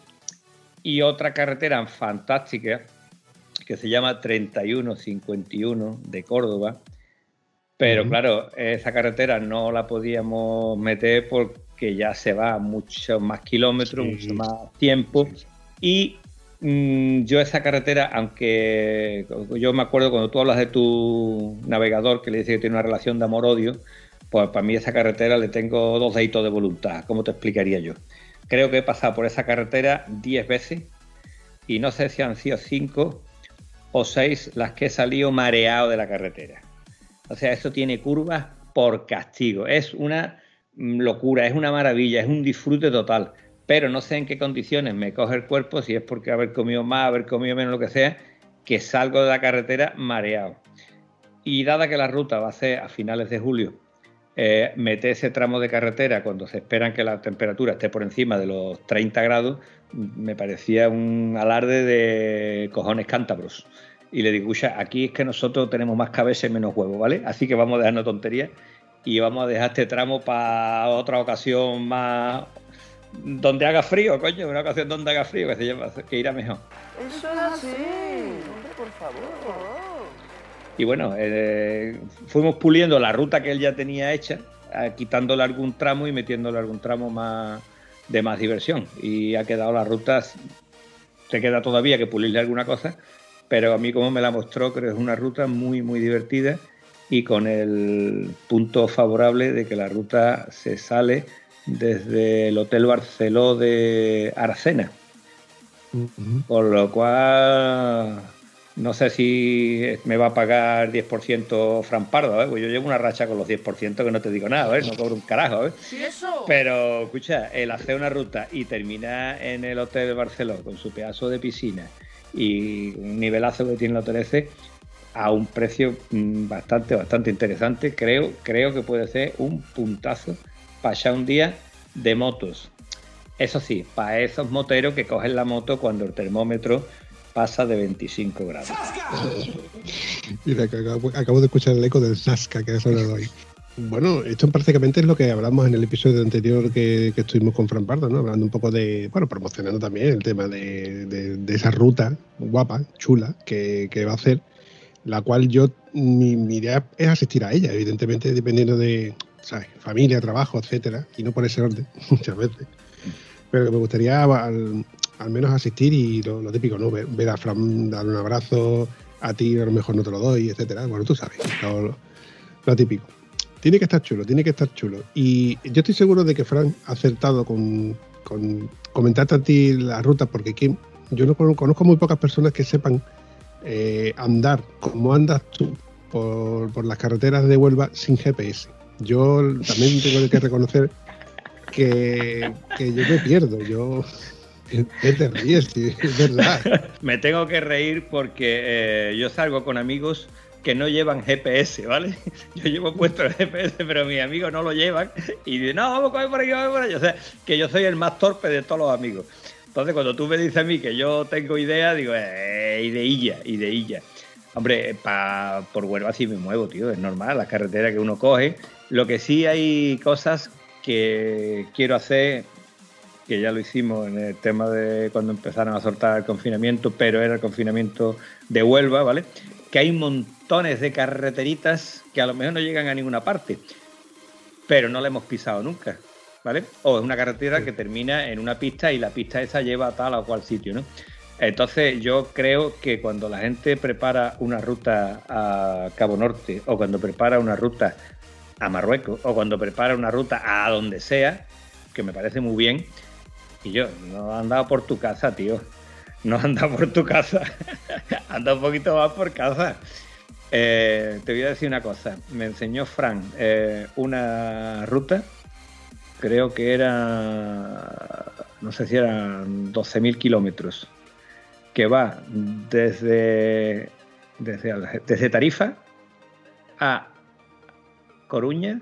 y otra carretera fantástica que se llama 3151 de Córdoba. Pero claro, esa carretera no la podíamos meter porque que ya se va mucho más kilómetros, mucho más tiempo. Y mm, yo esa carretera, aunque yo me acuerdo cuando tú hablas de tu navegador, que le dice que tiene una relación de amor-odio, pues para mí esa carretera le tengo dos deditos de voluntad. ¿Cómo te explicaría yo? Creo que he pasado por esa carretera 10 veces y no sé si han sido 5 o 6 las que he salido mareado de la carretera. O sea, esto tiene curvas por castigo. Es una locura, es una maravilla, es un disfrute total. Pero no sé en qué condiciones me coge el cuerpo, si es porque haber comido más, haber comido menos, lo que sea, que salgo de la carretera mareado. Y dada que la ruta va a ser a finales de julio, eh, meter ese tramo de carretera cuando se esperan que la temperatura esté por encima de los 30 grados, me parecía un alarde de cojones cántabros. Y le digo, aquí es que nosotros tenemos más cabeza y menos huevo, ¿vale? Así que vamos a dejarnos tonterías y vamos a dejar este tramo para otra ocasión más donde haga frío, coño, una ocasión donde haga frío, que, se llama, que irá mejor. Eso es así, hombre, por favor. Y bueno, eh, fuimos puliendo la ruta que él ya tenía hecha, eh, quitándole algún tramo y metiéndole algún tramo más de más diversión. Y ha quedado la ruta, te queda todavía que pulirle alguna cosa, pero a mí como me la mostró, creo que es una ruta muy, muy divertida y con el punto favorable de que la ruta se sale desde el Hotel Barceló de Arcena. Por lo cual no sé si me va a pagar 10% Fran Pardo, ¿eh? pues yo llevo una racha con los 10% que no te digo nada, ¿eh? no cobro un carajo. ¿eh? Pero, escucha, el hacer una ruta y terminar en el Hotel de Barcelona con su pedazo de piscina y un nivelazo que tiene el hotel ese a un precio mm, bastante, bastante interesante, creo, creo que puede ser un puntazo para ya un día de motos. Eso sí, para esos moteros que cogen la moto cuando el termómetro pasa de 25 grados. Mira, acabo, de escuchar el eco del Sasca que ha sonado hoy. Bueno, esto prácticamente es lo que hablamos en el episodio anterior que, estuvimos con Fran Pardo, ¿no? Hablando un poco de, bueno, promocionando también el tema de, esa ruta guapa, chula, que, va a hacer, la cual yo, mi, idea es asistir a ella, evidentemente dependiendo de, ¿sabes? Familia, trabajo, etcétera, y no por ese orden, muchas veces. Pero me gustaría al, al menos asistir y lo, típico, ¿no? Ver, a Fran dar un abrazo, a ti a lo mejor no te lo doy, etcétera. Bueno, tú sabes, lo, típico. Tiene que estar chulo, tiene que estar chulo. Y yo estoy seguro de que Fran ha acertado con, con comentarte a ti la ruta, porque yo no conozco muy pocas personas que sepan eh, andar como andas tú por, por las carreteras de Huelva sin GPS. Yo también tengo que reconocer que, que yo me pierdo. Yo te ríes, es verdad. Me tengo que reír porque eh, yo salgo con amigos que no llevan GPS, ¿vale? Yo llevo puesto el GPS, pero mis amigos no lo llevan y dicen, no, vamos a comer por aquí, vamos por allá. O sea, que yo soy el más torpe de todos los amigos. Entonces, cuando tú me dices a mí que yo tengo idea, digo, eh, ideilla, ideilla. Hombre, pa, por Huelva sí me muevo, tío, es normal, las carreteras que uno coge. Lo que sí hay cosas que quiero hacer que ya lo hicimos en el tema de cuando empezaron a soltar el confinamiento, pero era el confinamiento de Huelva, ¿vale? Que hay montones de carreteritas que a lo mejor no llegan a ninguna parte, pero no la hemos pisado nunca, ¿vale? O es una carretera que termina en una pista y la pista esa lleva a tal o cual sitio, ¿no? Entonces yo creo que cuando la gente prepara una ruta a Cabo Norte o cuando prepara una ruta a Marruecos o cuando prepara una ruta a donde sea, que me parece muy bien, y yo, no he andado por tu casa, tío. No he andado por tu casa. Anda un poquito más por casa. Eh, te voy a decir una cosa. Me enseñó Frank eh, una ruta. Creo que era. No sé si eran 12.000 kilómetros. Que va desde, desde, Tarifa a Coruña,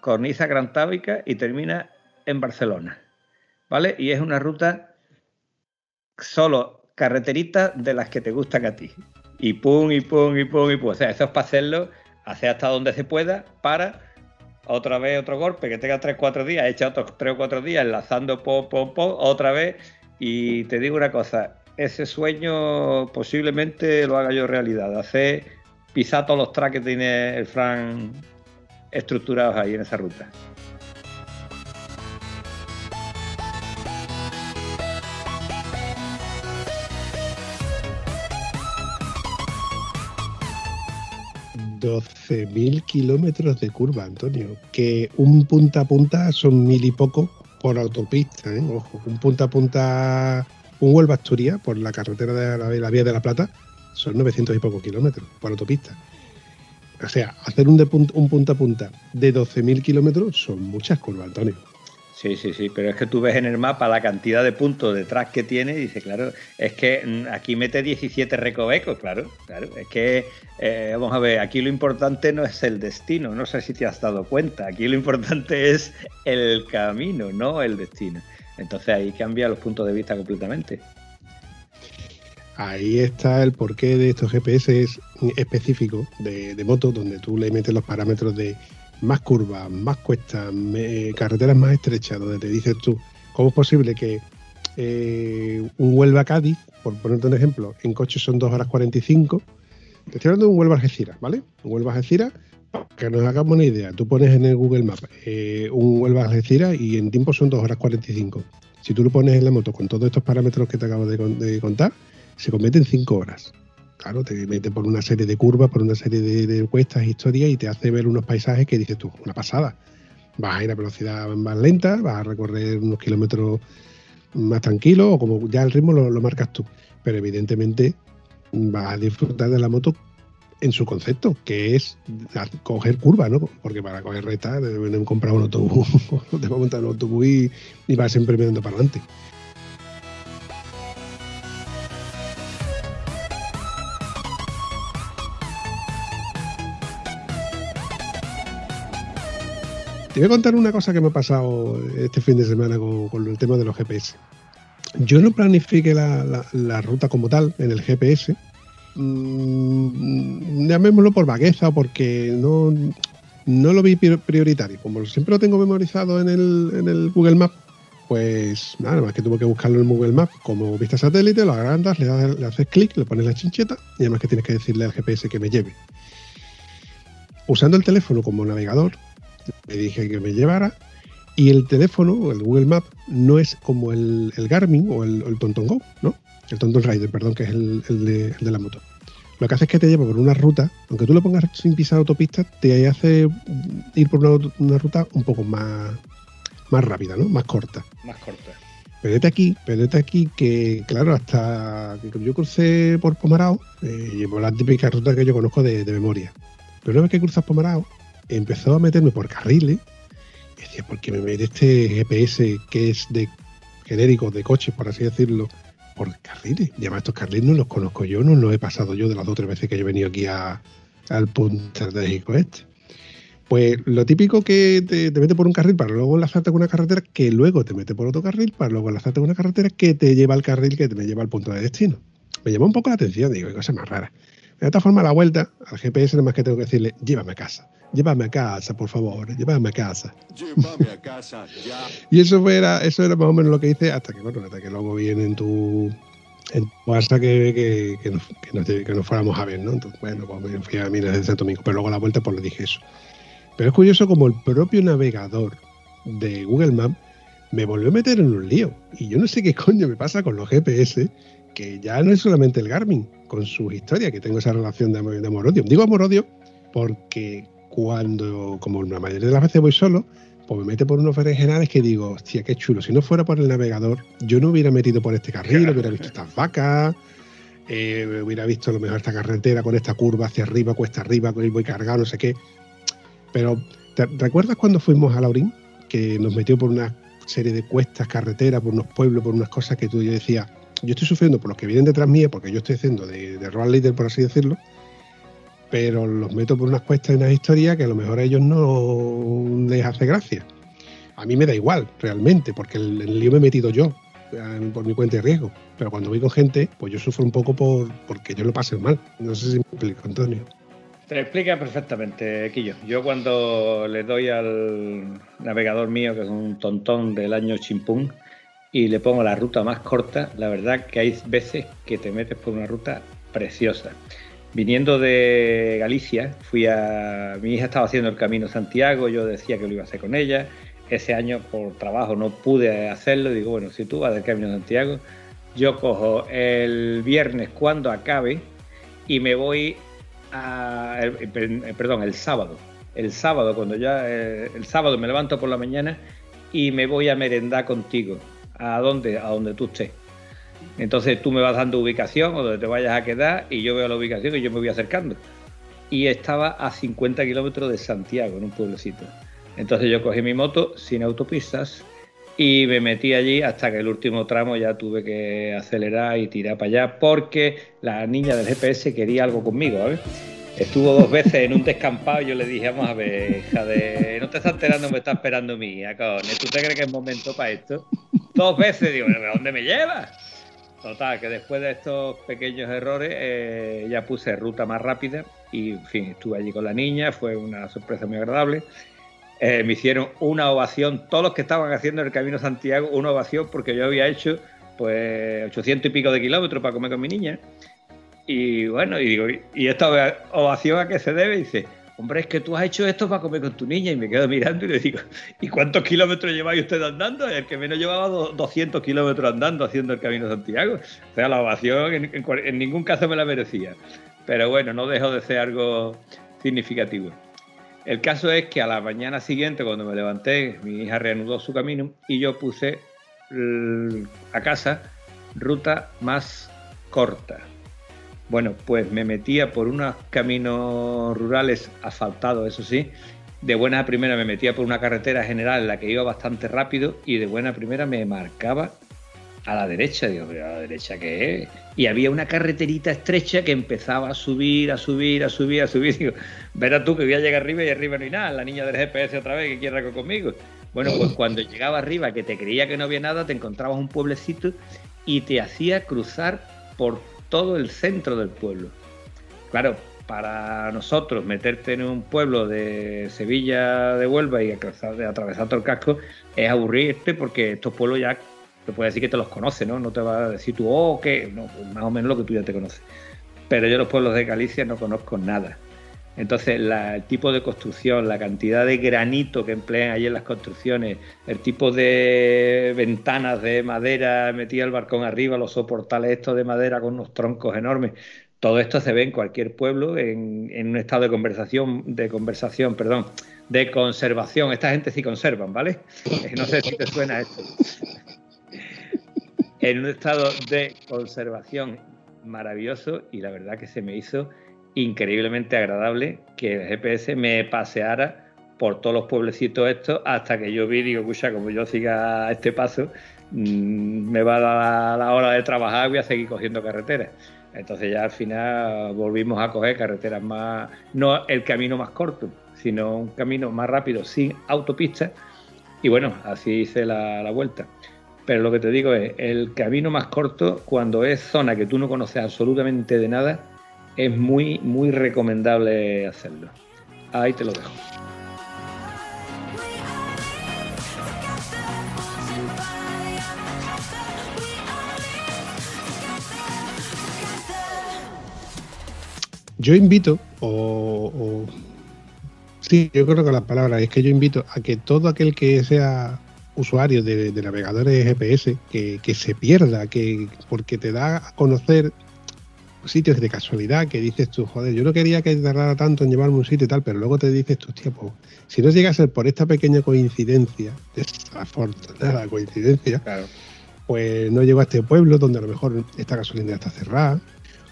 Cornisa Grantábica y termina en Barcelona. ¿vale? Y es una ruta solo carreterita de las que te gustan a ti. Y pum, y pum, y pum, y pum. O sea, eso es para hacerlo, hacer hasta donde se pueda, para otra vez otro golpe, que tenga 3-4 días, echa otros 3 o 4 días enlazando pom, pom, pom, otra vez. Y te digo una cosa, ese sueño posiblemente lo haga yo realidad, hacer pisar todos los tracks que tiene el Fran estructurados ahí en esa ruta. 12.000 kilómetros de curva, Antonio. Que un punta a punta son mil y poco por autopista, ¿eh? Ojo, un punta a punta, un Huelva Asturias por la carretera de la, Vía de la Plata son 900 y pocos kilómetros por autopista. O sea, hacer un, de punta, un punta a punta de 12.000 kilómetros son muchas curvas, Antonio. Sí, sí, sí, pero es que tú ves en el mapa la cantidad de puntos detrás que tiene y dices, claro, es que mm, aquí mete 17 recovecos, claro, claro, es que, eh, vamos a ver, aquí lo importante no es el destino, no sé si te has dado cuenta, aquí lo importante es el camino, no el destino. Entonces ahí cambia los puntos de vista completamente. Ahí está el porqué de estos GPS específicos de, de moto, donde tú le metes los parámetros de más curvas, más cuestas, carreteras más estrechas, donde te dices tú, ¿cómo es posible que eh, un Huelva Cádiz, por ponerte un ejemplo, en coche son 2 horas 45? Te estoy hablando de un Huelva Algeciras, ¿vale? Un Huelva Algeciras, que nos hagamos una idea, tú pones en el Google Maps eh, un Huelva Algeciras y en tiempo son 2 horas 45. Si tú lo pones en la moto con todos estos parámetros que te acabo de, de contar, se convierte en 5 horas claro, te mete por una serie de curvas, por una serie de, cuestas, historias y te hace ver unos paisajes que dices tú, una pasada. Vas a ir a velocidad más lenta, vas a recorrer unos kilómetros más tranquilos o como ya el ritmo lo, marcas tú. Pero evidentemente vas a disfrutar de la moto en su concepto, que es coger curva, ¿no? Porque para coger recta deben comprar un autobús, te a montar un autobús y, y vas siempre mirando para adelante. Te voy a contar una cosa que me ha pasado este fin de semana con, el tema de los GPS. Yo no planifiqué la, ruta como tal en el GPS, mm, llamémoslo por vagueza porque no, no lo vi prioritario. Como siempre lo tengo memorizado en el, Google Maps, pues nada más que tuve que buscarlo en Google Maps como vista satélite, lo agrandas, le, le haces clic, le pones la chincheta y además que tienes que decirle al GPS que me lleve. Usando el teléfono como navegador, le dije que me llevara. Y el teléfono, el Google Map, no es como el, Garmin o el, el TonTon Go, ¿no? El TonTon Rider, perdón, que es el, de, la moto. Lo que hace es que te lleva por una ruta, aunque tú lo pongas sin pisar autopista, te hace ir por una, ruta un poco más, más rápida, ¿no? Más corta. Más corta. Pero aquí, aquí que, claro, hasta que yo crucé por Pomarao, eh, llevo la típica ruta que yo conozco de, de memoria. Pero una vez que cruzas Pomarao, empezó a meterme por carriles. Y decía, ¿por qué me mete este GPS que es de genérico de coches, por así decirlo, por carriles? Y estos carriles no los conozco yo, no los he pasado yo de las dos o tres veces que yo he venido aquí al punto estratégico este. Pues lo típico que te, mete por un carril para luego enlazarte con una carretera, que luego te mete por otro carril para luego enlazarte con una carretera que te lleva al carril que te lleva al punto de destino. Me llamó un poco la atención, digo, qué cosa más rara. De esta forma, la vuelta al GPS, nada más que tengo que decirle, llévame a casa. Llévame a casa, por favor, llévame a casa. Llévame a casa, ya. y eso era, eso era más o menos lo que hice hasta que, bueno, hasta que luego viene en tu, en casa que, que, que, nos, que, nos, fuéramos a ver, ¿no? Entonces, bueno, pues fui a Minas de Santo Domingo, pero luego a la vuelta pues le dije eso. Pero es curioso como el propio navegador de Google Maps me volvió a meter en un lío. Y yo no sé qué coño me pasa con los GPS, que ya no es solamente el Garmin, con su historia, que tengo esa relación de, amor-odio. Digo amor-odio porque cuando, como la mayoría de las veces voy solo, pues me mete por unos generales que digo, hostia, qué chulo. Si no fuera por el navegador, yo no hubiera metido por este carril, hubiera visto estas vacas, eh, hubiera visto a lo mejor esta carretera con esta curva hacia arriba, cuesta arriba, con el voy cargado, no sé qué. Pero, ¿te recuerdas cuando fuimos a Laurín? Que nos metió por una serie de cuestas, carreteras, por unos pueblos, por unas cosas que tú y yo decías, yo estoy sufriendo por los que vienen detrás mía, porque yo estoy haciendo de, de road leader, por así decirlo, pero los meto por unas cuestas y unas historias que a lo mejor a ellos no les hace gracia. A mí me da igual, realmente, porque el, lío me he metido yo, eh, por mi cuenta de riesgo. Pero cuando voy con gente, pues yo sufro un poco por porque yo lo pase mal. No sé si me explico, Antonio. Te explica perfectamente, Quillo. Yo cuando le doy al navegador mío, que es un tontón del año chimpún, y le pongo la ruta más corta, la verdad que hay veces que te metes por una ruta preciosa. Viniendo de Galicia, fui a. Mi hija estaba haciendo el camino Santiago, yo decía que lo iba a hacer con ella. Ese año por trabajo no pude hacerlo. Digo, bueno, si tú vas del camino Santiago, yo cojo el viernes cuando acabe y me voy perdón, el sábado. El sábado, cuando ya, eh, el sábado me levanto por la mañana y me voy a merendar contigo. ¿A dónde? A donde tú estés. Entonces tú me vas dando ubicación o donde te vayas a quedar y yo veo la ubicación y yo me voy acercando. Y estaba a 50 kilómetros de Santiago, en un pueblecito. Entonces yo cogí mi moto sin autopistas y me metí allí hasta que el último tramo ya tuve que acelerar y tirar para allá porque la niña del GPS quería algo conmigo, ¿sabes? Estuvo dos veces en un descampado y yo le dije, vamos a ver, hija de... No te estás enterando, me está esperando mi hija, ¿Tú te crees que es momento para esto? Dos veces, digo, ¿a dónde me llevas? Total, que después de estos pequeños errores eh, ya puse ruta más rápida y, en fin, estuve allí con la niña, fue una sorpresa muy agradable. Eh, me hicieron una ovación, todos los que estaban haciendo el Camino Santiago, una ovación porque yo había hecho pues 800 y pico de kilómetros para comer con mi niña. Y bueno, y digo, ¿y esta ovación a qué se debe? Dice, hombre, es que tú has hecho esto para comer con tu niña. Y me quedo mirando y le digo, ¿y cuántos kilómetros lleváis usted andando? El que menos llevaba 200 kilómetros andando haciendo el Camino Santiago. O sea, la ovación en, en ningún caso me la merecía. Pero bueno, no dejo de ser algo significativo. El caso es que a la mañana siguiente, cuando me levanté, mi hija reanudó su camino y yo puse a casa ruta más corta. Bueno, pues me metía por unos caminos rurales asfaltados, eso sí. De buena primera me metía por una carretera general en la que iba bastante rápido y de buena primera me marcaba a la derecha. Digo, ¿a la derecha qué es? Y había una carreterita estrecha que empezaba a subir, a subir, a subir, a subir. Digo, verás tú que voy a llegar arriba y arriba no hay nada. La niña del GPS otra vez que quiere conmigo. Bueno, pues cuando llegaba arriba, que te creía que no había nada, te encontrabas un pueblecito y te hacía cruzar por todo el centro del pueblo. Claro, para nosotros meterte en un pueblo de Sevilla, de Huelva y atravesar todo el casco es aburrirte porque estos pueblos ya te puede decir que te los conoce, ¿no? No te va a decir tú, oh, ¿qué? No, pues más o menos lo que tú ya te conoces. Pero yo los pueblos de Galicia no conozco nada. Entonces, el tipo de construcción, la cantidad de granito que emplean allí en las construcciones, el tipo de ventanas de madera metida al balcón arriba, los soportales estos de madera con unos troncos enormes, todo esto se ve en cualquier pueblo en, en, un estado de conversación, de conversación, perdón, de conservación. Esta gente sí conservan, ¿vale? No sé si te suena esto en un estado de conservación maravilloso y la verdad que se me hizo increíblemente agradable que el GPS me paseara por todos los pueblecitos estos hasta que yo vi, digo, escucha, como yo siga este paso, mm, me va a dar la hora de trabajar, voy a seguir cogiendo carreteras. Entonces ya al final volvimos a coger carreteras más, no el camino más corto, sino un camino más rápido sin autopista. Y bueno, así hice la vuelta. Pero lo que te digo es, el camino más corto, cuando es zona que tú no conoces absolutamente de nada, es muy, muy recomendable hacerlo. Ahí te lo dejo. Yo invito, o, sí, yo creo que la palabra es que yo invito a que todo aquel que sea usuarios de, navegadores GPS que, se pierda, que porque te da a conocer sitios de casualidad que dices tú, joder, yo no quería que tardara tanto en llevarme un sitio y tal, pero luego te dices tú, hostia, pues, si no llega a ser por esta pequeña coincidencia, desafortunada coincidencia, pues no llego a este pueblo donde a lo mejor esta gasolinera está cerrada,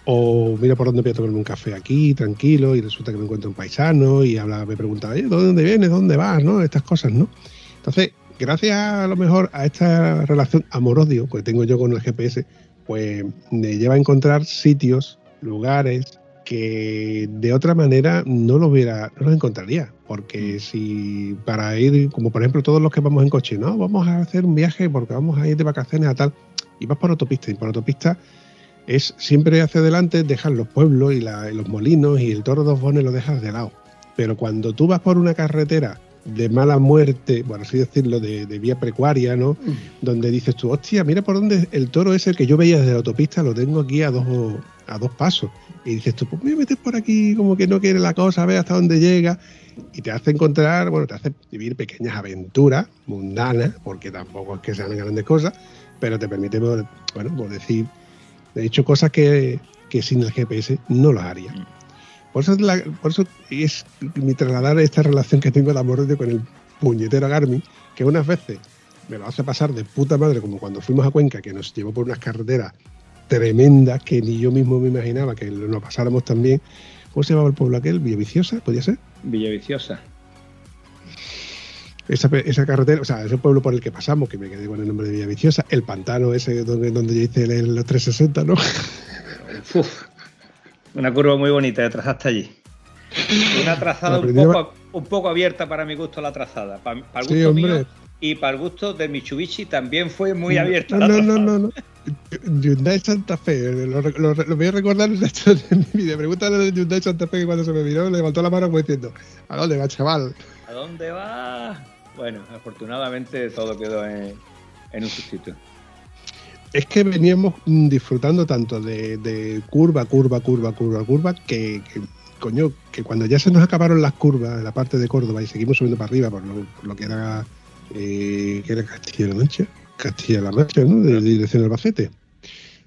o mira por dónde voy a tomarme un café aquí, tranquilo, y resulta que me encuentro un paisano y habla, me pregunta, ¿de dónde vienes? ¿Dónde vas? ¿no? Estas cosas, ¿no? Entonces, gracias a lo mejor a esta relación amor-odio que tengo yo con el GPS, pues me lleva a encontrar sitios, lugares que de otra manera no los hubiera, no los encontraría. Porque mm. si para ir, como por ejemplo todos los que vamos en coche, no, vamos a hacer un viaje porque vamos a ir de vacaciones a tal, y vas por autopista, y por autopista es siempre hacia adelante, dejar los pueblos y, los molinos y el toro dos bones lo dejas de lado. Pero cuando tú vas por una carretera de mala muerte, por así decirlo, de, vía precuaria, ¿no? Mm. Donde dices tú, hostia, mira por dónde el toro es el que yo veía desde la autopista, lo tengo aquí a dos, a dos pasos. Y dices tú, pues me metes por aquí como que no quiere la cosa, a ver hasta dónde llega. Y te hace encontrar, bueno, te hace vivir pequeñas aventuras mundanas, porque tampoco es que sean grandes cosas, pero te permite, bueno, por decir, de hecho, cosas que, que sin el GPS no las haría. Mm. Por eso, es la- por eso es mi trasladar esta relación que tengo de amor con el puñetero Garmin, que unas veces me lo hace pasar de puta madre, como cuando fuimos a Cuenca, que nos llevó por unas carreteras tremendas que ni yo mismo me imaginaba que nos pasáramos también. ¿Cómo se llamaba el pueblo aquel? ¿Villaviciosa? ¿Podía ser? Villaviciosa. Esa, esa carretera, o sea, ese pueblo por el que pasamos, que me quedé con el nombre de Villaviciosa, el pantano ese donde, donde yo hice los 360, ¿no? Uf, una curva muy bonita de trazaste allí. Una trazada un poco, un poco abierta para mi gusto la trazada. Para, para el Sí, gusto hombre. mío y para el gusto de Mitsubishi también fue muy abierta. No, no, no, no, no. Hyundai Santa Fe, lo, lo- lo voy a recordar el resto de mi vida. Pregúntale de Hyundai Santa Fe que cuando se me miró le levantó la mano como diciendo, ¿a dónde va, chaval? ¿A dónde va? Bueno, afortunadamente todo quedó en, en un sustito. Es que veníamos disfrutando tanto de, de curva, curva, curva, curva, curva, que, que, coño, que cuando ya se nos acabaron las curvas en la parte de Córdoba y seguimos subiendo para arriba por lo, por lo que era eh, que era Castilla-La Mancha, Castilla-La Mancha, ¿no? De, de dirección Albacete.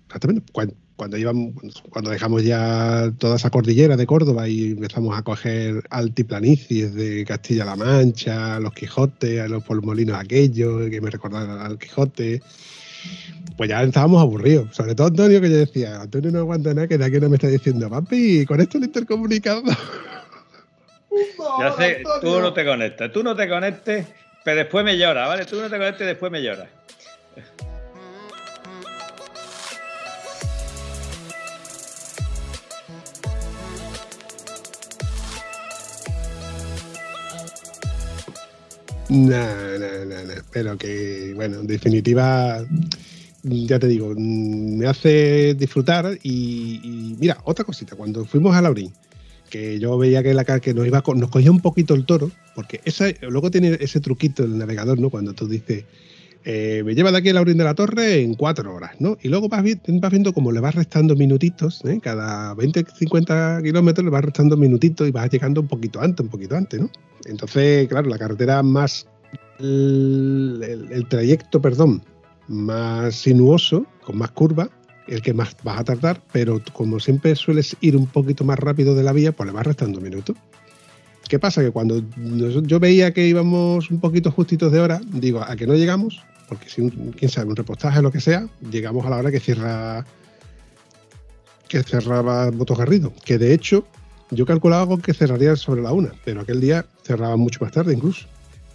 Exactamente. Cuando, cuando íbamos, cuando dejamos ya toda esa cordillera de Córdoba y empezamos a coger altiplanicies de Castilla-La Mancha, los Quijotes, a los polmolinos aquellos, que me recordaban al Quijote, pues ya estábamos aburridos. Sobre todo Antonio, que yo decía, Antonio no aguanta nada, que de aquí no me está diciendo, papi, con esto el intercomunicado. Ya sé, tú no te conectas, tú no te conectes, pero después me llora, ¿vale? Tú no te conectes y después me llora. No, no, no, no. Pero que, bueno, en definitiva, ya te digo, me hace disfrutar. Y, mira, otra cosita, cuando fuimos a Laurín, que yo veía que la que nos iba nos cogía un poquito el toro, porque esa, luego tiene ese truquito el navegador, ¿no? Cuando tú dices, eh, me lleva de aquí a Laurín de la Torre en cuatro horas, ¿no? Y luego vas, vi- vas viendo cómo le vas restando minutitos, ¿eh? Cada 20, 50 kilómetros le vas restando minutitos y vas llegando un poquito antes, un poquito antes, ¿no? Entonces, claro, la carretera más. El, trayecto, perdón, más sinuoso, con más curva, el que más vas a tardar, pero como siempre sueles ir un poquito más rápido de la vía, pues le vas restando minutos. ¿Qué pasa? Que cuando yo veía que íbamos un poquito justitos de hora, digo, a que no llegamos, porque si un- quién sabe, un repostaje o lo que sea, llegamos a la hora que cierra que cerraba Motos Garrido, que de hecho yo calculaba con que cerraría sobre la una, pero aquel día cerraba mucho más tarde incluso.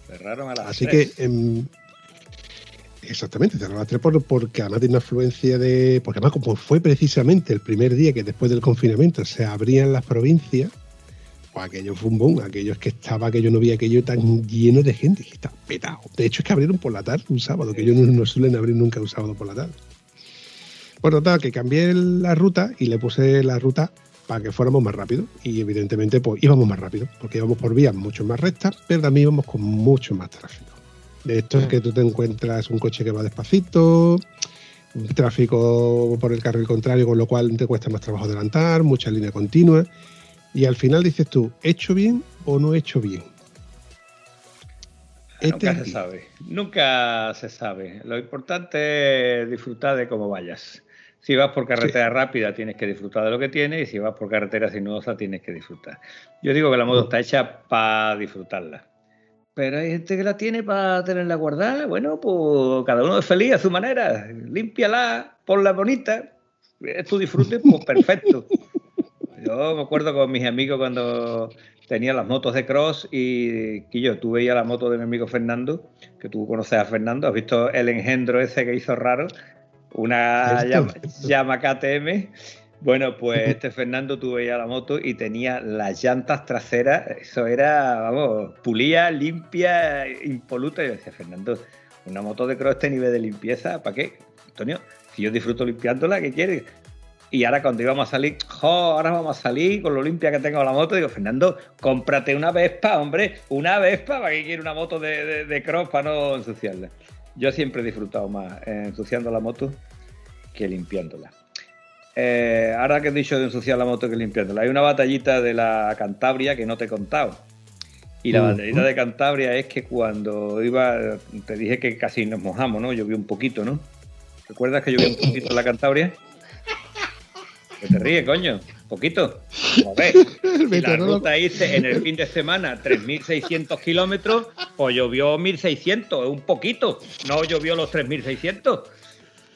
Cerraron a las Así que em, exactamente, cerraba a las tres por- porque además tiene una afluencia de. Porque además, como fue precisamente el primer día que después del confinamiento se abrían las provincias, pues aquello fue un boom, aquello es que estaba, que yo no vi aquello tan lleno de gente, que está petado. De hecho, es que abrieron por la tarde un sábado, que ellos no, no suelen abrir nunca un sábado por la tarde. Bueno, tal, que cambié la ruta y le puse la ruta para que fuéramos más rápido. Y evidentemente, pues íbamos más rápido, porque íbamos por vías mucho más rectas, pero también íbamos con mucho más tráfico. De esto es que tú te encuentras un coche que va despacito, tráfico por el carril contrario, con lo cual te cuesta más trabajo adelantar, mucha línea continua. Y al final dices tú, ¿he hecho bien o no he hecho bien? Este Nunca aquí. se sabe. Nunca se sabe. Lo importante es disfrutar de cómo vayas. Si vas por carretera rápida, tienes que disfrutar de lo que tienes, y si vas por carretera sinuosa, tienes que disfrutar. Yo digo que la moto está hecha para disfrutarla. Pero hay gente que la tiene para tenerla guardada. Bueno, pues cada uno es feliz a su manera. Límpiala, ponla bonita. Es tu disfrute, pues perfecto. Yo me acuerdo con mis amigos cuando tenía las motos de cross y que yo, tú veías la moto de mi amigo Fernando, que tú conoces a Fernando, has visto el engendro ese que hizo raro, una llama KTM. Bueno, pues este Fernando tú veías la moto y tenía las llantas traseras, eso era, vamos, pulía, limpia, impoluta. Y yo decía, Fernando, una moto de cross este nivel de limpieza, ¿para qué? Antonio, si yo disfruto limpiándola, ¿qué quieres? Y ahora cuando íbamos a salir, jo, ahora vamos a salir con lo limpia que tengo la moto, digo, Fernando, cómprate una Vespa, hombre, una Vespa, ¿para qué quiere una moto de, de, de cross para no ensuciarla? Yo siempre he disfrutado más ensuciando la moto que limpiándola. Eh, ahora que he dicho de ensuciar la moto que limpiándola, hay una batallita de la Cantabria que no te he contado. Y la batallita de Cantabria es que cuando iba, te dije que casi nos mojamos, ¿no? Llovió un poquito, ¿no? ¿Recuerdas que llovió un poquito en la Cantabria? Que te ríes, coño. Poquito. Si la ruta hice en el fin de semana 3.600 kilómetros, pues llovió 1.600, un poquito. No llovió los 3.600.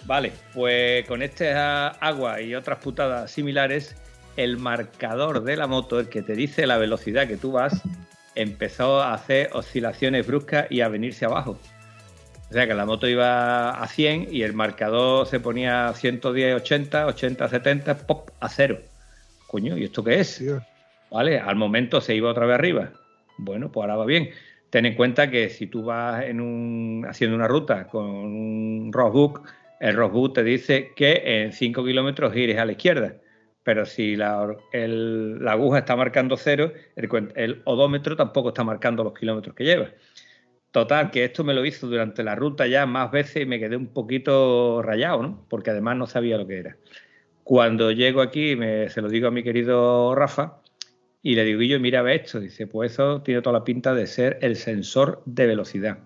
Vale, pues con esta agua y otras putadas similares, el marcador de la moto, el que te dice la velocidad que tú vas, empezó a hacer oscilaciones bruscas y a venirse abajo. O sea que la moto iba a 100 y el marcador se ponía a 110, 80, 80, 70, pop, a cero. Coño, ¿y esto qué es? Vale, al momento se iba otra vez arriba. Bueno, pues ahora va bien. Ten en cuenta que si tú vas en un, haciendo una ruta con un roadbook, el roadbook te dice que en 5 kilómetros gires a la izquierda. Pero si la, la aguja está marcando cero, el, el odómetro tampoco está marcando los kilómetros que lleva. Total, que esto me lo hizo durante la ruta ya más veces y me quedé un poquito rayado, ¿no? Porque además no sabía lo que era. Cuando llego aquí, me, se lo digo a mi querido Rafa y le digo, yo, mira, ve esto. Dice, pues eso tiene toda la pinta de ser el sensor de velocidad.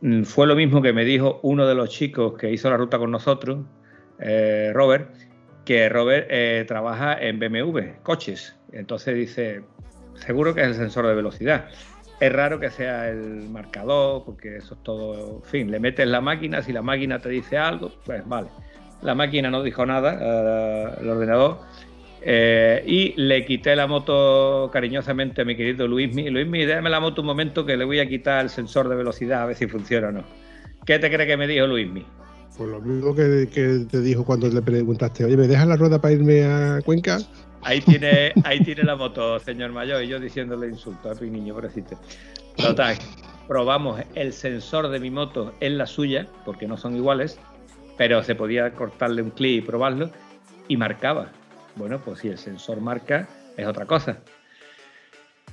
Mm, fue lo mismo que me dijo uno de los chicos que hizo la ruta con nosotros, eh, Robert, que Robert eh, trabaja en BMW, coches. Entonces dice, seguro que es el sensor de velocidad. Es raro que sea el marcador, porque eso es todo, en fin, le metes la máquina, si la máquina te dice algo, pues vale. La máquina no dijo nada, uh, el ordenador, eh, y le quité la moto cariñosamente a mi querido Luismi. Luismi, déjame la moto un momento que le voy a quitar el sensor de velocidad a ver si funciona o no. ¿Qué te cree que me dijo Luismi? Pues lo mismo que, que, te dijo cuando le preguntaste, oye, ¿me dejas la rueda para irme a Cuenca? Ahí tiene, ahí tiene la moto, señor mayor, y yo diciéndole insulto a mi niño, pobrecito. Total, probamos el sensor de mi moto en la suya, porque no son iguales, pero se podía cortarle un clic y probarlo, y marcaba. Bueno, pues si el sensor marca, es otra cosa.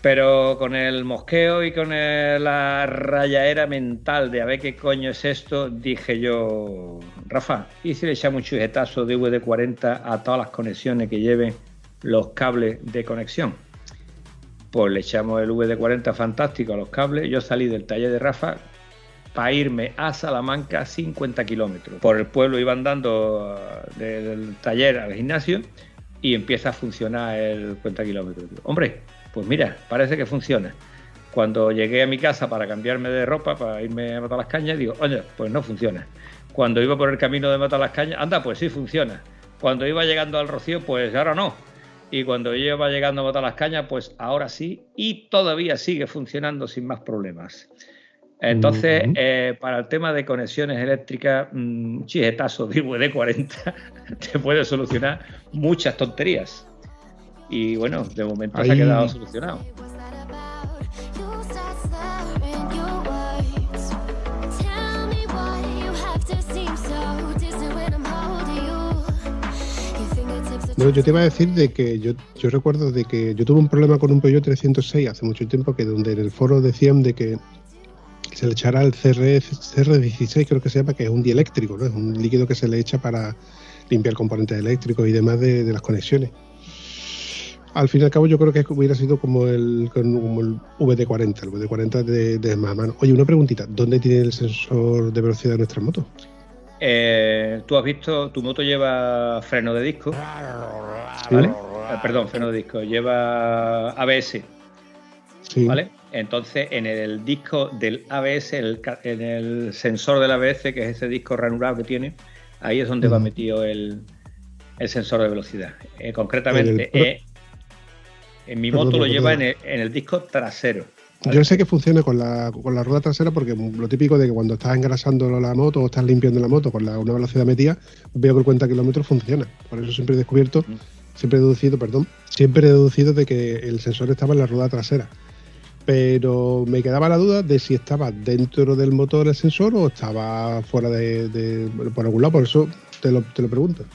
Pero con el mosqueo y con la rayaera mental de a ver qué coño es esto, dije yo, Rafa, ¿y si le echamos un chujetazo de VD40 a todas las conexiones que lleven los cables de conexión? Pues le echamos el VD40 fantástico a los cables. Yo salí del taller de Rafa para irme a Salamanca 50 kilómetros. Por el pueblo iba andando uh, del taller al gimnasio y empieza a funcionar el 50 kilómetros. Hombre, pues mira, parece que funciona. Cuando llegué a mi casa para cambiarme de ropa, para irme a matar las cañas, digo, oye, pues no funciona. Cuando iba por el camino de matar las cañas, anda, pues sí funciona. Cuando iba llegando al Rocío, pues ahora no. Y cuando yo iba llegando a matar las cañas, pues ahora sí. Y todavía sigue funcionando sin más problemas. Entonces, eh, para el tema de conexiones eléctricas, un chijetazo de IWD40 te puede solucionar muchas tonterías. Y bueno, de momento se ha quedado solucionado. Bueno, yo te iba a decir de que yo, recuerdo de que yo tuve un problema con un Peugeot 306 hace mucho tiempo, que donde en el foro decían de que se le echará el CR, CR16, creo que se llama, que es un dieléctrico, ¿no? Es un líquido que se le echa para limpiar componentes eléctricos y demás de, las conexiones al fin y al cabo yo creo que hubiera sido como el, como el VD40, el VD40 de, de más mano. Oye, una preguntita, ¿dónde tiene el sensor de velocidad de nuestra moto? Eh, Tú has visto, tu moto lleva freno de disco, ¿vale? Eh, perdón, freno de disco, lleva ABS, sí. ¿vale? Entonces, en el disco del ABS, en el sensor del ABS, que es ese disco ranurado que tiene, ahí es donde va metido el, el sensor de velocidad. Eh, concretamente, en mi moto lo lleva en el, disco trasero. Yo sé que funciona con la, con la rueda trasera porque lo típico de que cuando estás engrasando la moto o estás limpiando la moto con la, una velocidad metida, veo que el cuenta kilómetros funciona. Por eso siempre he descubierto, mm. siempre he deducido, perdón, siempre he deducido de que el sensor estaba en la rueda trasera. Pero me quedaba la duda de si estaba dentro del motor el sensor o estaba fuera de, de por algún lado. Por eso te lo, te lo pregunto.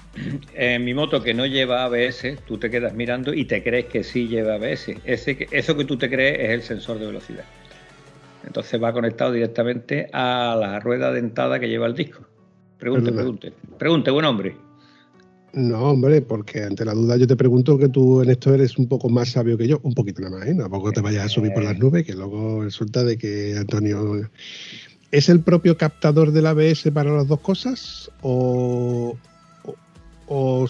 En mi moto que no lleva ABS, tú te quedas mirando y te crees que sí lleva ABS. Ese, eso que tú te crees es el sensor de velocidad. Entonces va conectado directamente a la rueda dentada que lleva el disco. Pregunte, pregunte. Pregunte, buen hombre. No, hombre, porque ante la duda yo te pregunto que tú en esto eres un poco más sabio que yo, un poquito nada más, ¿eh? Tampoco te vayas a subir por las nubes, que luego resulta de que Antonio ¿Es el propio captador del ABS para las dos cosas? ¿O, o,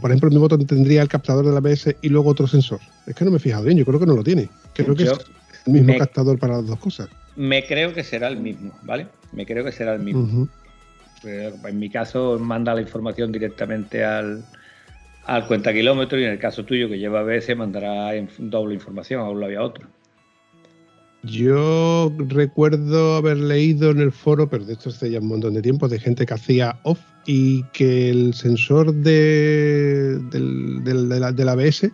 por ejemplo mi moto tendría el captador de la ABS y luego otro sensor. Es que no me he fijado bien, yo creo que no lo tiene. Creo que es el mismo captador para las dos cosas. Me creo que será el mismo, ¿vale? Me creo que será el mismo. En mi caso manda la información directamente al, al cuenta kilómetro y en el caso tuyo que lleva ABS mandará doble información a un lado y a otro. Yo recuerdo haber leído en el foro, pero de esto hace ya un montón de tiempo, de gente que hacía off y que el sensor de, del, ABS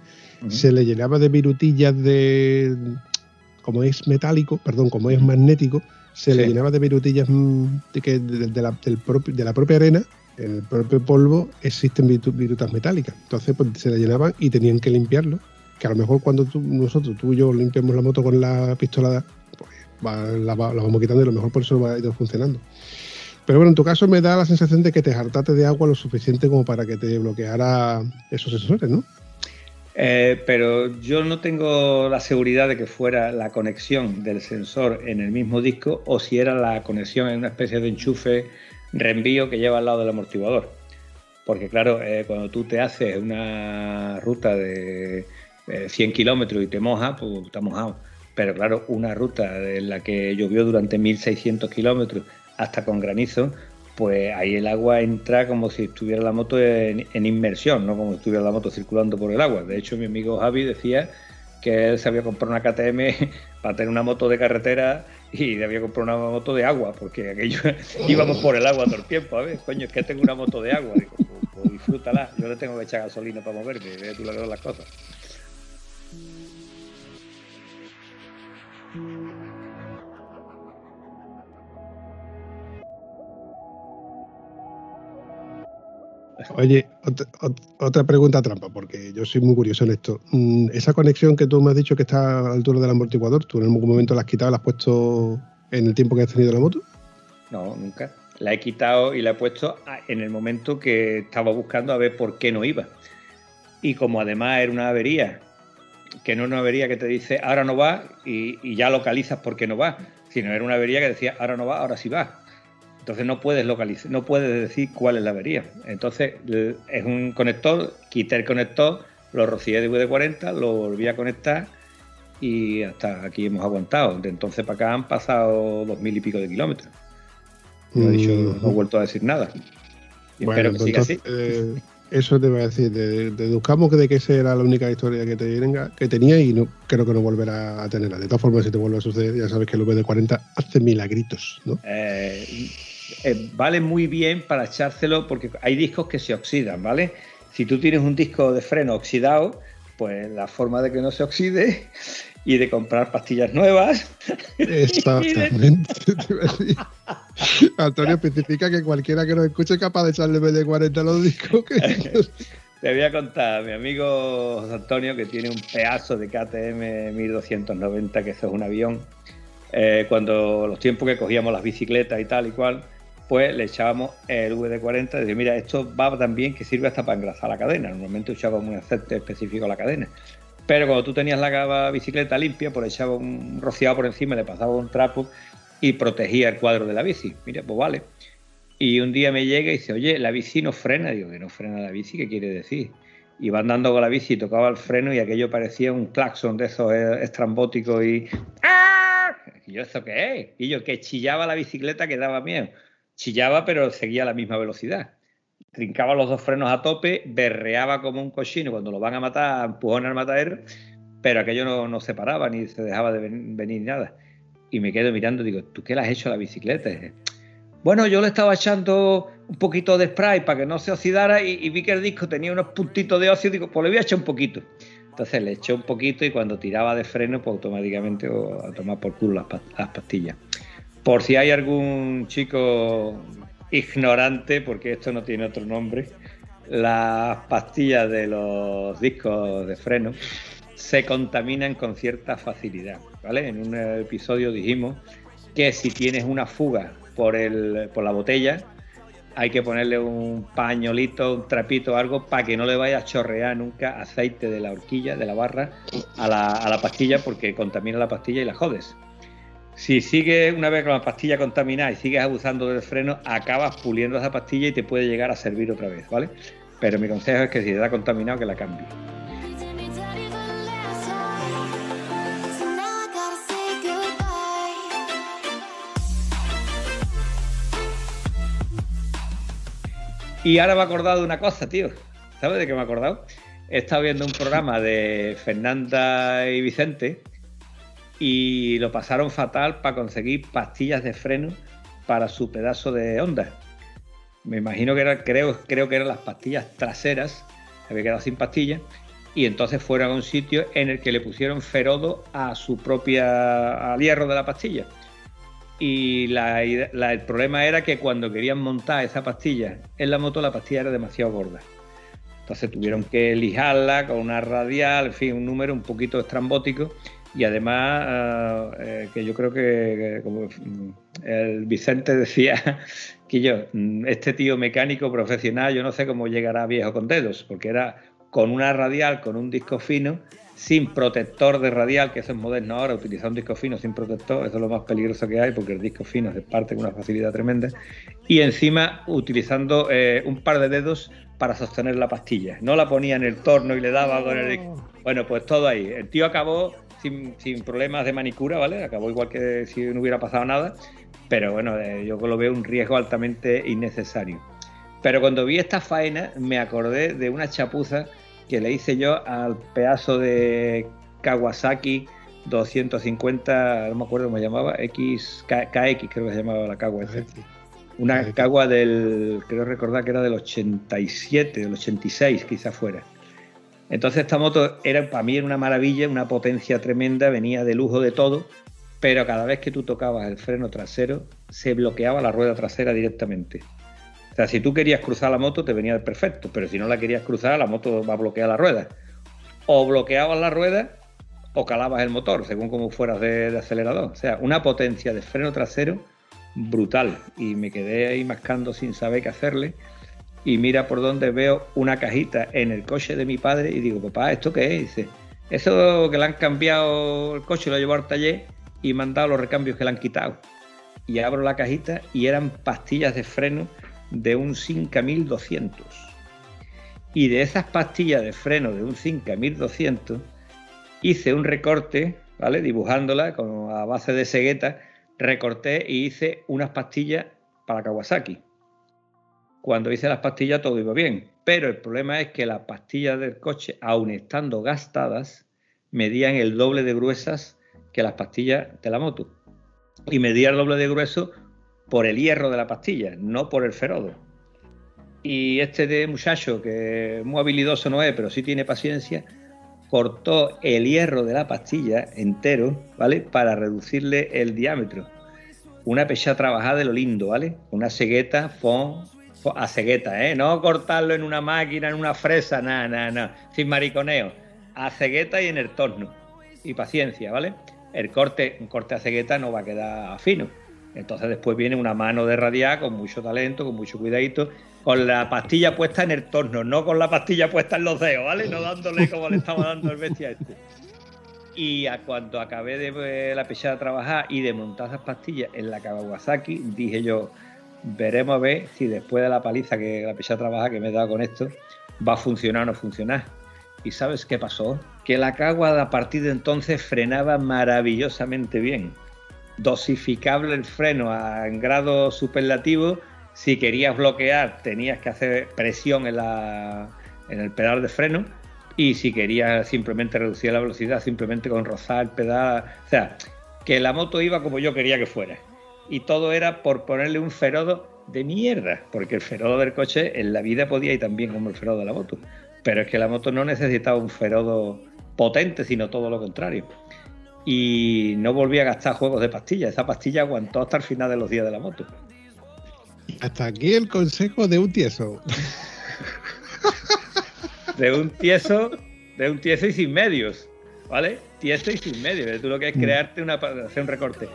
se le llenaba de virutillas de. Como es metálico, perdón, como es magnético, se le llenaba de virutillas mm, de, que de, la, del de la propia arena en el propio polvo existen virutas metálicas. Entonces pues, se le llenaban y tenían que limpiarlo que a lo mejor cuando nosotros, tú y yo, limpiamos la moto con la pistola, pues la, vamos quitando y a lo mejor por eso va a ir funcionando. Pero bueno, en tu caso me da la sensación de que te hartaste de agua lo suficiente como para que te bloqueara esos sensores, ¿no? Eh, pero yo no tengo la seguridad de que fuera la conexión del sensor en el mismo disco o si era la conexión en una especie de enchufe reenvío que lleva al lado del amortiguador. Porque claro, eh, cuando tú te haces una ruta de 100 eh, kilómetros y te moja, pues está mojado. Pero claro, una ruta en la que llovió durante 1600 kilómetros hasta con granizo, pues ahí el agua entra como si estuviera la moto en, inmersión, no como si estuviera la moto circulando por el agua. De hecho, mi amigo Javi decía que él se había comprado una KTM para tener una moto de carretera y había comprado una moto de agua, porque aquello íbamos por el agua todo el tiempo. A ver, coño, es que tengo una moto de agua. Digo, pues, pues disfrútala, yo le tengo que echar gasolina para moverme, ve tú las cosas. Oye, otra, pregunta trampa, porque yo soy muy curioso en esto. Mm, esa conexión que tú me has dicho que está a la altura del amortiguador, ¿tú en algún momento la has quitado, la has puesto en el tiempo que has tenido la moto? No, nunca. La he quitado y la he puesto en el momento que estaba buscando a ver por qué no iba. Y como además era una avería, que no es una avería que te dice ahora no va y, y ya localizas por qué no va, sino era una avería que decía ahora no va, ahora sí va. Entonces no puedes localizar, no puedes decir cuál es la avería. Entonces es un conector, quité el conector, lo rocié de VD40, lo volví a conectar y hasta aquí hemos aguantado. De entonces para acá han pasado dos mil y pico de kilómetros. No he, dicho, no he vuelto a decir nada. espero que siga así. Eh, eso te voy a decir. Deduzcamos de que esa era la única historia que, te, que tenía y no creo que no volverá a tenerla. De todas formas, si te vuelve a suceder, ya sabes que el VD40 hace milagritos, ¿no? Eh, eh, vale muy bien para echárselo porque hay discos que se oxidan, ¿vale? Si tú tienes un disco de freno oxidado, pues la forma de que no se oxide y de comprar pastillas nuevas. Exactamente. Antonio especifica que cualquiera que nos escuche es capaz de echarle de 40 a los discos. Te voy a contar, mi amigo José Antonio, que tiene un pedazo de KTM 1290, que eso es un avión. Eh, cuando los tiempos que cogíamos las bicicletas y tal y cual, pues le echábamos el VD40 y decía, mira, esto va tan bien que sirve hasta para engrasar la cadena. Normalmente echábamos un aceite específico a la cadena. Pero cuando tú tenías la bicicleta limpia, pues echaba un rociado por encima, le pasaba un trapo y protegía el cuadro de la bici. Mira, pues vale. Y un día me llega y dice, oye, la bici no frena. Digo, que no frena la bici, ¿qué quiere decir? Iba andando con la bici y tocaba el freno y aquello parecía un claxon de esos eh, estrambóticos y... ¡Ah! ¿Y yo esto qué es? Y yo que chillaba la bicicleta que daba miedo chillaba pero seguía a la misma velocidad. Trincaba los dos frenos a tope, berreaba como un cochino cuando lo van a matar, empujón al matadero, pero aquello no, se paraba ni se dejaba de venir nada. Y me quedo mirando digo, ¿tú qué le has hecho a la bicicleta? Bueno, yo le estaba echando un poquito de spray para que no se oxidara y, vi que el disco tenía unos puntitos de óxido digo, pues le voy a echar un poquito. Entonces le eché un poquito y cuando tiraba de freno, pues automáticamente a tomar por culo las pastillas. Por si hay algún chico ignorante, porque esto no tiene otro nombre, las pastillas de los discos de freno se contaminan con cierta facilidad. ¿vale? En un episodio dijimos que si tienes una fuga por, el, por la botella, hay que ponerle un pañolito, un trapito, algo para que no le vaya a chorrear nunca aceite de la horquilla, de la barra, a la, a la pastilla, porque contamina la pastilla y la jodes. Si sigues una vez con la pastilla contaminada y sigues abusando del freno, acabas puliendo esa pastilla y te puede llegar a servir otra vez, ¿vale? Pero mi consejo es que si da contaminado, que la cambie. Y ahora me he acordado de una cosa, tío. ¿Sabes de qué me he acordado? He estado viendo un programa de Fernanda y Vicente y lo pasaron fatal para conseguir pastillas de freno para su pedazo de onda. Me imagino que era, creo, creo que eran las pastillas traseras, había quedado sin pastillas, y entonces fueron a un sitio en el que le pusieron ferodo a su propia al hierro de la pastilla. Y el problema era que cuando querían montar esa pastilla en la moto, la pastilla era demasiado gorda. Entonces tuvieron que lijarla con una radial, en fin, un número un poquito estrambótico. Y además, ah, eh, que yo creo que, como mm, el Vicente decía, que yo, mm, este tío mecánico profesional, yo no sé cómo llegará viejo con dedos, porque era con una radial, con un disco fino, sin protector de radial, que eso es moderno ahora, utilizar un disco fino sin protector, eso es lo más peligroso que hay, porque el disco fino se parte con una facilidad tremenda, y encima utilizando eh, un par de dedos para sostener la pastilla. No la ponía en el torno y le daba con el... Bueno, pues todo ahí. El tío acabó sin, problemas de manicura, ¿vale? Acabó igual que si no hubiera pasado nada, pero bueno, eh, yo lo veo un riesgo altamente innecesario. Pero cuando vi esta faena me acordé de una chapuza que le hice yo al pedazo de Kawasaki 250, no me acuerdo cómo se llamaba, X, KX creo que se llamaba la Kawasaki. Una Kawa del, creo recordar que era del 87, del 86 quizá fuera. Entonces esta moto era para mí era una maravilla, una potencia tremenda, venía de lujo de todo, pero cada vez que tú tocabas el freno trasero se bloqueaba la rueda trasera directamente. O sea, si tú querías cruzar la moto, te venía perfecto, pero si no la querías cruzar, la moto va a bloquear la rueda. O bloqueabas la rueda o calabas el motor, según como fueras de, acelerador. O sea, una potencia de freno trasero brutal. Y me quedé ahí mascando sin saber qué hacerle. Y mira por donde veo una cajita en el coche de mi padre y digo, papá, ¿esto qué es? dice, eso que le han cambiado el coche, lo llevado al taller y me han dado los recambios que le han quitado. Y abro la cajita y eran pastillas de freno de un Cinca 1200. Y de esas pastillas de freno de un Cinca 1200 hice un recorte, ¿vale? Dibujándola con, a base de cegueta, recorté y hice unas pastillas para Kawasaki. Cuando hice las pastillas todo iba bien, pero el problema es que las pastillas del coche, aun estando gastadas, medían el doble de gruesas que las pastillas de la moto. Y medía el doble de grueso por el hierro de la pastilla, no por el ferodo. Y este de muchacho, que muy habilidoso no es, pero sí tiene paciencia, cortó el hierro de la pastilla entero, ¿vale? Para reducirle el diámetro. Una pecha trabajada de lo lindo, ¿vale? Una cegueta, fon, a cegueta, ¿eh? No cortarlo en una máquina, en una fresa, nada, nada, nada. Sin mariconeo. A cegueta y en el torno. Y paciencia, ¿vale? El corte, un corte a cegueta no va a quedar fino entonces después viene una mano de radiar con mucho talento, con mucho cuidadito, con la pastilla puesta en el torno, no con la pastilla puesta en los dedos, ¿vale? No dándole como le estaba dando el bestia este. Y a cuando acabé de la pechada trabajar y de montar esas pastillas en la Kawasaki, dije yo, veremos a ver si después de la paliza que la pechada a trabajar que me he dado con esto, va a funcionar o no funcionar. ¿Y sabes qué pasó? Que la Kawa a partir de entonces frenaba maravillosamente bien dosificable el freno a, en grado superlativo. Si querías bloquear, tenías que hacer presión en, la, en el pedal de freno. Y si querías simplemente reducir la velocidad, simplemente con rozar el pedal. O sea, que la moto iba como yo quería que fuera. Y todo era por ponerle un ferodo de mierda, porque el ferodo del coche en la vida podía ir tan bien como el ferodo de la moto. Pero es que la moto no necesitaba un ferodo potente, sino todo lo contrario y no volví a gastar juegos de pastillas. Esa pastilla aguantó hasta el final de los días de la moto. Hasta aquí el consejo de un tieso. de un tieso, de un tieso y sin medios, ¿vale? Tieso y sin medios. Tú lo que es mm. crearte una hacer un recorte.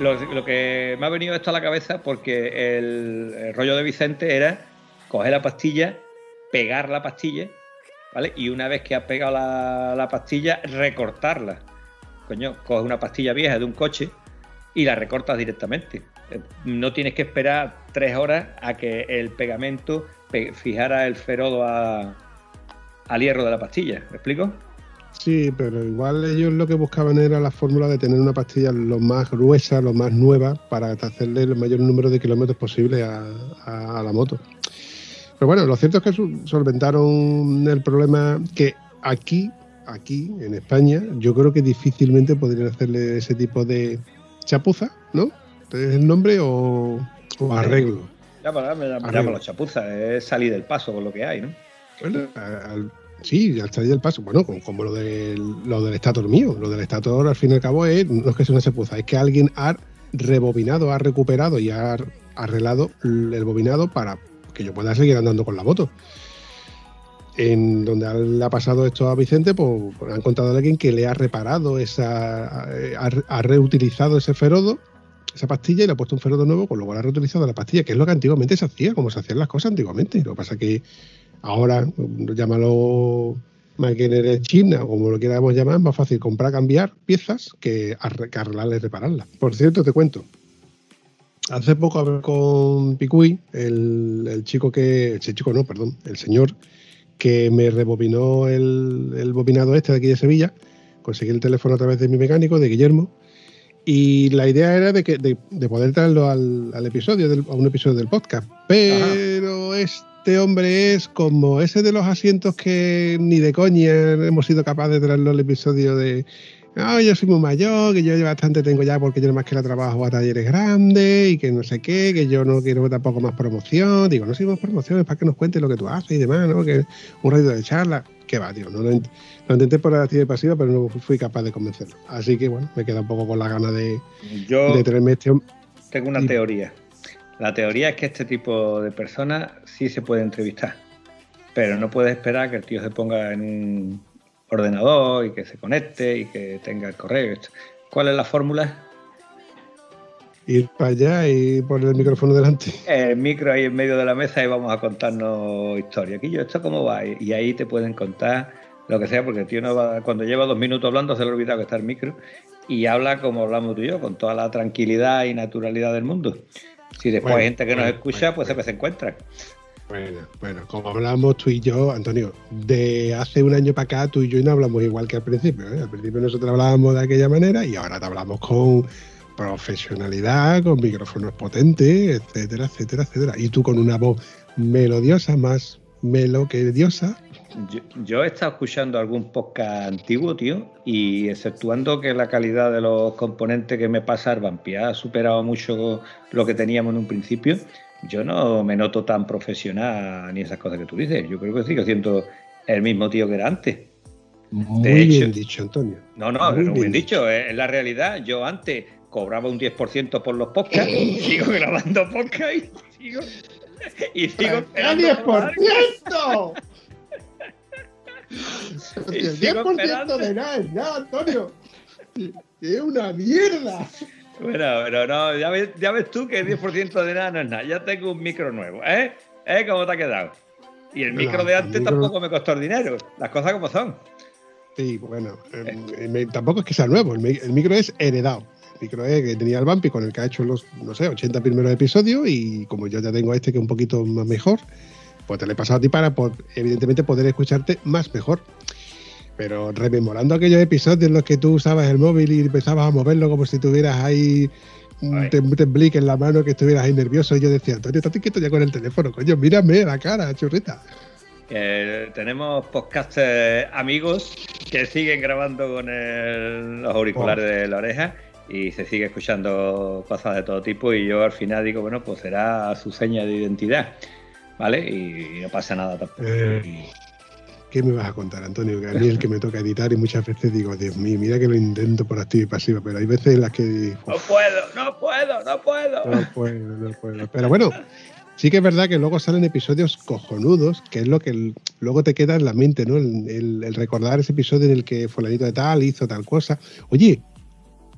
Lo, que me ha venido esto a la cabeza porque el, rollo de Vicente era coger la pastilla, pegar la pastilla, ¿vale? Y una vez que has pegado la, la pastilla, recortarla. Coño, coges una pastilla vieja de un coche y la recortas directamente. Eh, no tienes que esperar tres horas a que el pegamento fijara el ferodo al hierro de la pastilla. ¿Me explico? Sí, pero igual ellos lo que buscaban era la fórmula de tener una pastilla lo más gruesa, lo más nueva, para hacerle el mayor número de kilómetros posible a, la moto. Pero bueno, lo cierto es que solventaron el problema que aquí, aquí en España, yo creo que difícilmente podrían hacerle ese tipo de chapuza, ¿no? ¿Es el nombre o, arreglo? Ya, para, me, llamo chapuza, es salir del paso con lo que hay, ¿no? Bueno, al, Sí, al salir del paso. Bueno, como, lo, del, lo estator mío. Lo del estator, al fin y al cabo, es, no es que sea una sepuza, es que alguien ha rebobinado, ha recuperado y ha arreglado el bobinado para que yo pueda seguir andando con la moto. En donde le ha pasado esto a Vicente, pues, pues han contado a alguien que le ha reparado esa. Ha, reutilizado ese ferodo, esa pastilla, y le ha puesto un ferodo nuevo, con lo cual ha reutilizado la pastilla, que es lo que antiguamente se hacía, como se hacían las cosas antiguamente. Lo que pasa es que Ahora, llámalo maquinaria china o como lo queramos llamar, es más fácil comprar, cambiar piezas que arreglarlas y repararlas. Por cierto, te cuento. Hace poco hablé con Picuy, el, chico que. El chico no, perdón, el señor que me rebobinó el, bobinado este de aquí de Sevilla. Conseguí el teléfono a través de mi mecánico, de Guillermo. Y la idea era de, que, de, poder traerlo al, episodio, a un episodio del podcast. Pero es este hombre es como ese de los asientos que ni de coña hemos sido capaces de traerlo al episodio de ah, yo soy muy mayor, que yo bastante tengo ya porque yo nada más que la trabajo a talleres grandes y que no sé qué, que yo no quiero tampoco más promoción. Digo, no seguimos promociones para que nos cuentes lo que tú haces y demás, ¿no? Que un ratito de charla. Que va, tío, no lo, intenté por actividad pasiva, pero no fui capaz de convencerlo. Así que bueno, me queda un poco con la gana de, yo de tenerme este Tengo una teoría. La teoría es que este tipo de personas sí se puede entrevistar, pero no puedes esperar que el tío se ponga en un ordenador y que se conecte y que tenga el correo. ¿Cuál es la fórmula? Ir para allá y poner el micrófono delante. El micro ahí en medio de la mesa y vamos a contarnos historia. Aquí yo, ¿esto cómo va? Y ahí te pueden contar lo que sea, porque el tío no va, cuando lleva dos minutos hablando se le ha olvidado que está el micro y habla como hablamos tú y yo, con toda la tranquilidad y naturalidad del mundo. Si después hay gente que nos escucha, pues se encuentran. Bueno, bueno, como hablamos tú y yo, Antonio, de hace un año para acá, tú y yo no hablamos igual que al principio. ¿eh? Al principio nosotros hablábamos de aquella manera y ahora te hablamos con profesionalidad, con micrófonos potentes, etcétera, etcétera, etcétera. Y tú con una voz melodiosa, más melo que diosa, yo, he estado escuchando algún podcast antiguo, tío, y exceptuando que la calidad de los componentes que me pasa Vampi ha superado mucho lo que teníamos en un principio, yo no me noto tan profesional ni esas cosas que tú dices. Yo creo que sigo siendo el mismo tío que era antes. Muy bien dicho, Antonio. No, no, muy bien, dicho. Es la realidad. Yo antes cobraba un 10% por los podcasts, sigo grabando podcast y sigo. Y sigo ¡El 10%! El 10% de nada ya, Antonio. Es una mierda. Bueno, pero no, ya ves, ya ves tú que el 10% de nada no es nada. Ya tengo un micro nuevo, ¿eh? ¿Eh? ¿Cómo te ha quedado? Y el micro de antes tampoco me costó el dinero. Las cosas como son. Sí, bueno, eh, tampoco es que sea nuevo. El, micro es heredado. El micro es que tenía el Bumpy con el que ha hecho los, no sé, 80 primeros episodios y como yo ya tengo este que es un poquito más mejor, pues te lo he pasado a ti para, evidentemente, poder escucharte más mejor. Pero rememorando aquellos episodios en los que tú usabas el móvil y empezabas a moverlo como si tuvieras ahí un temblique en la mano, que estuvieras ahí nervioso, y yo decía, Antonio, estás quieto ya con el teléfono, coño, mírame la cara, churrita. tenemos podcasters amigos que siguen grabando con los auriculares oh. de la oreja y se sigue escuchando cosas de todo tipo y yo al final digo, bueno, pues será su seña de identidad. ¿Vale? Y no pasa nada tampoco. Eh, ¿Qué me vas a contar, Antonio? Que a mí es el que me toca editar y muchas veces digo, Dios mío, mira que lo intento por activa y pasiva, pero hay veces en las que... no puedo, no puedo, no puedo. No puedo, no puedo. Pero bueno, sí que es verdad que luego salen episodios cojonudos, que es lo que luego te queda en la mente, ¿no? El, el, recordar ese episodio en el que fulanito de tal hizo tal cosa. Oye,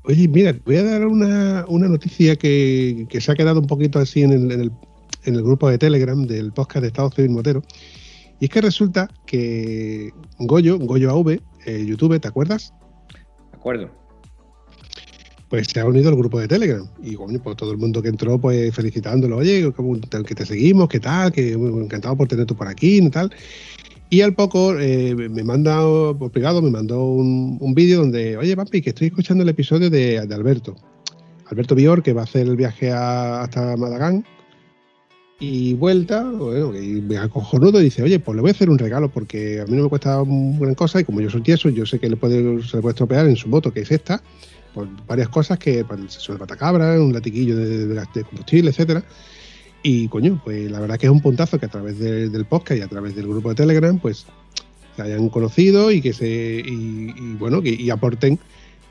Oye, mira, voy a dar una, una noticia que, que, se ha quedado un poquito así en el, en, el, en el, grupo de Telegram del podcast de Estado Civil Motero. Y es que resulta que Goyo, Goyo AV, eh, YouTube, ¿te acuerdas? De acuerdo. Pues se ha unido al grupo de Telegram. Y bueno, pues todo el mundo que entró, pues felicitándolo, oye, que te seguimos, qué tal, que encantado por tenerte por aquí y tal. Y al poco eh, me manda, por privado, me mandó un, un vídeo donde, oye, papi, que estoy escuchando el episodio de, de Alberto. Alberto Bior, que va a hacer el viaje a, hasta Madagán. Y vuelta, y me acojonudo y dice, oye, pues le voy a hacer un regalo porque a mí no me cuesta gran cosa y como yo soy tieso, yo sé que le puede, se le puede estropear en su moto, que es esta, pues varias cosas que, pues, el sensor de patacabra, un latiquillo de, combustible, etcétera. Y coño, pues la verdad que es un puntazo que a través de, del podcast y a través del grupo de Telegram, pues se hayan conocido y que se y, y bueno, que, y aporten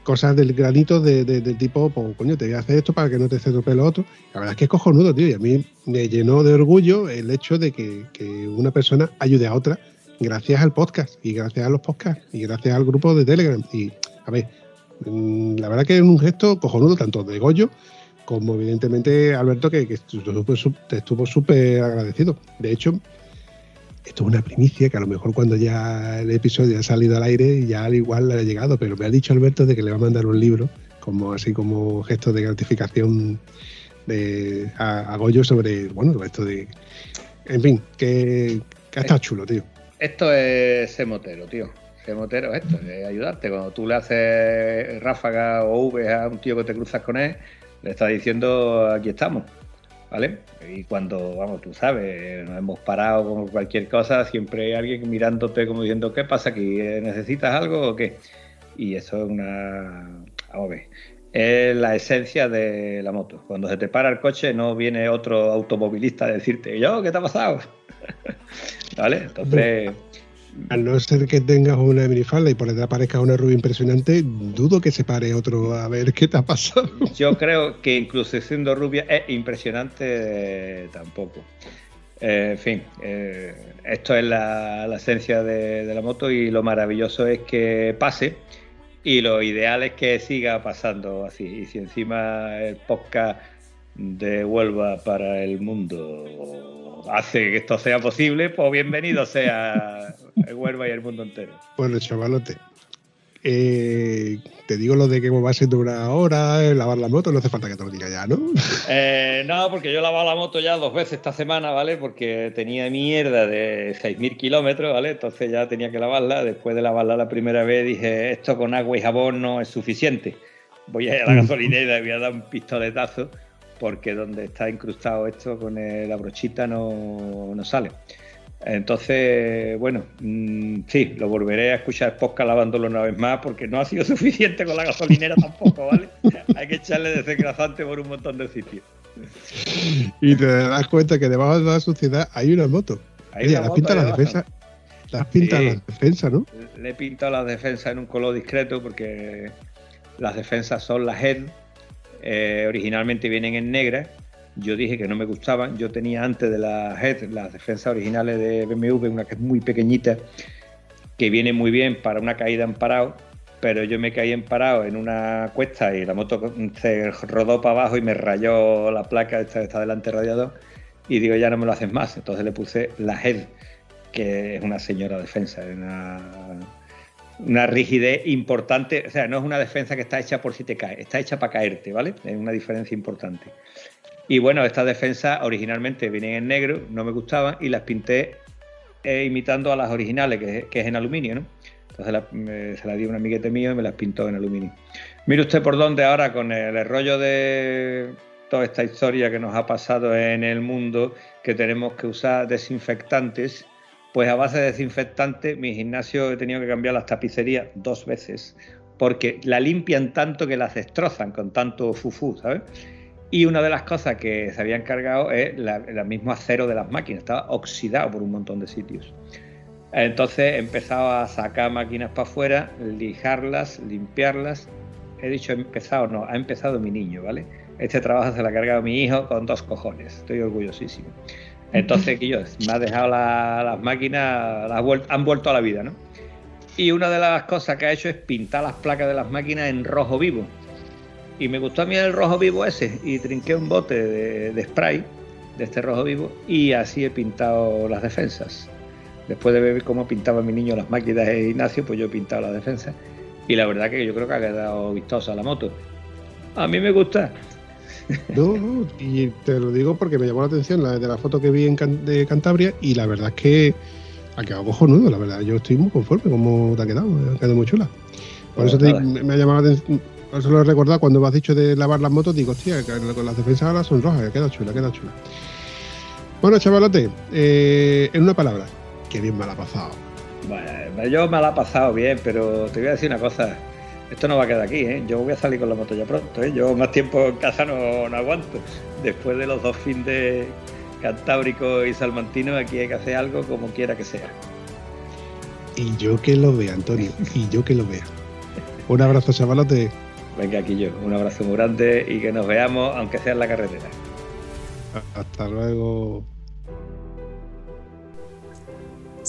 cosas del granito de, de, del tipo, pues coño, te voy a hacer esto para que no te se tope lo otro. La verdad es que es cojonudo, tío, y a mí me llenó de orgullo el hecho de que, que una persona ayude a otra gracias al podcast y gracias a los podcasts y gracias al grupo de Telegram. Y a ver, mm, la verdad que es un gesto cojonudo tanto de Goyo como evidentemente Alberto, que, que estuvo súper agradecido. De hecho, esto es una primicia que a lo mejor cuando ya el episodio ha salido al aire, ya al igual le ha llegado, pero me ha dicho Alberto de que le va a mandar un libro, como así como gesto de gratificación de, a, a Goyo sobre, bueno, esto de... En fin, que, que ha estado chulo, tío. Esto es semotero, tío. Semotero es esto, es ayudarte. Cuando tú le haces ráfaga o V a un tío que te cruzas con él, le está diciendo aquí estamos, ¿vale? Y cuando, vamos, tú sabes, nos hemos parado con cualquier cosa, siempre hay alguien mirándote como diciendo, ¿qué pasa aquí? ¿Necesitas algo o qué? Y eso es una... Vamos a ver. Es la esencia de la moto. Cuando se te para el coche no viene otro automovilista a decirte, yo, ¿qué te ha pasado? ¿Vale? Entonces... Al no ser que tengas una minifalda y por detrás aparezca una rubia impresionante, dudo que se pare otro a ver qué te ha pasado. Yo creo que incluso siendo rubia es impresionante tampoco. Eh, en fin, eh, esto es la, esencia de, de, la moto y lo maravilloso es que pase y lo ideal es que siga pasando así. Y si encima el podcast de Huelva para el mundo hace que esto sea posible, pues bienvenido sea el Huelva y el mundo entero. Bueno, chavalote, eh, te digo lo de que va a ser una hora, eh, lavar la moto, no hace falta que te lo diga ya, ¿no? Eh, no, porque yo he lavado la moto ya dos veces esta semana, ¿vale? Porque tenía mierda de 6.000 kilómetros, ¿vale? Entonces ya tenía que lavarla. Después de lavarla la primera vez dije, esto con agua y jabón no es suficiente. Voy a ir a la gasolinera y voy a dar un pistoletazo porque donde está incrustado esto con la brochita no, no sale. Entonces, bueno, mmm, sí, lo volveré a escuchar podcast lavándolo una vez más porque no ha sido suficiente con la gasolinera tampoco, ¿vale? Hay que echarle desengrasante por un montón de sitios. Y te das cuenta que debajo de la suciedad hay una moto. Hay Oye, una las moto las abajo. defensas. Las pintas Sí. las defensas, ¿no? Le he pintado las defensas en un color discreto porque las defensas son las head. Eh, originalmente vienen en negra. Yo dije que no me gustaban. Yo tenía antes de las head las defensas originales de BMW, una que es muy pequeñita, que viene muy bien para una caída en parado. Pero yo me caí en parado en una cuesta y la moto se rodó para abajo y me rayó la placa esta está delante del radiador. Y digo, ya no me lo haces más. Entonces le puse la head, que es una señora defensa, una, una rigidez importante. O sea, no es una defensa que está hecha por si te caes, está hecha para caerte, ¿vale? Es una diferencia importante. Y bueno, estas defensas originalmente vienen en negro, no me gustaban y las pinté eh, imitando a las originales, que, es- en aluminio, ¿no? Entonces la- se las di a un amiguete mío y me las pintó en aluminio. Mire usted por dónde ahora con el rollo de toda esta historia que nos ha pasado en el mundo, que tenemos que usar desinfectantes, pues a base de desinfectante mi gimnasio he tenido que cambiar las tapicerías dos veces, porque la limpian tanto que las destrozan con tanto fufú, ¿sabes? Y una de las cosas que se habían cargado es la- el mismo acero de las máquinas, estaba oxidado por un montón de sitios. Entonces he empezado a sacar máquinas para afuera, lijarlas, limpiarlas. He dicho empezado, no, ha empezado mi niño, ¿vale? Este trabajo se lo ha cargado mi hijo con dos cojones, estoy orgullosísimo. Entonces, que yo, me ha dejado la- las máquinas, han vuelto a la vida, ¿no? Y una de las cosas que ha hecho es pintar las placas de las máquinas en rojo vivo. Y me gustó a mí el rojo vivo ese y trinqué un bote de, spray de este rojo vivo y así he pintado las defensas. Después de ver cómo pintaba mi niño las máquinas de Ignacio, pues yo he pintado las defensas. Y la verdad que yo creo que ha quedado vistosa la moto. A mí me gusta. No, no, y te lo digo porque me llamó la atención la de la foto que vi en de Cantabria y la verdad es que ha quedado cojonudo, la verdad. Yo estoy muy conforme como te ha quedado, ha quedado muy chula. Por eso me ha llamado la atención, por eso lo he recordado cuando me has dicho de lavar las motos, digo, hostia, que las defensas ahora son rojas, ha quedado chula, ha quedado chula. Bueno, chavalote, eh, en una palabra, qué bien me la ha pasado. Bueno, yo me la ha pasado bien, pero te voy a decir una cosa. Esto no va a quedar aquí, ¿eh? Yo voy a salir con la moto ya pronto, ¿eh? Yo más tiempo en casa no, no aguanto. Después de los dos fines de Cantábrico y Salmantino, aquí hay que hacer algo como quiera que sea. Y yo que lo vea, Antonio, y yo que lo vea. Un abrazo, chavalote. Venga, aquí yo, un abrazo muy grande y que nos veamos, aunque sea en la carretera. Hasta luego.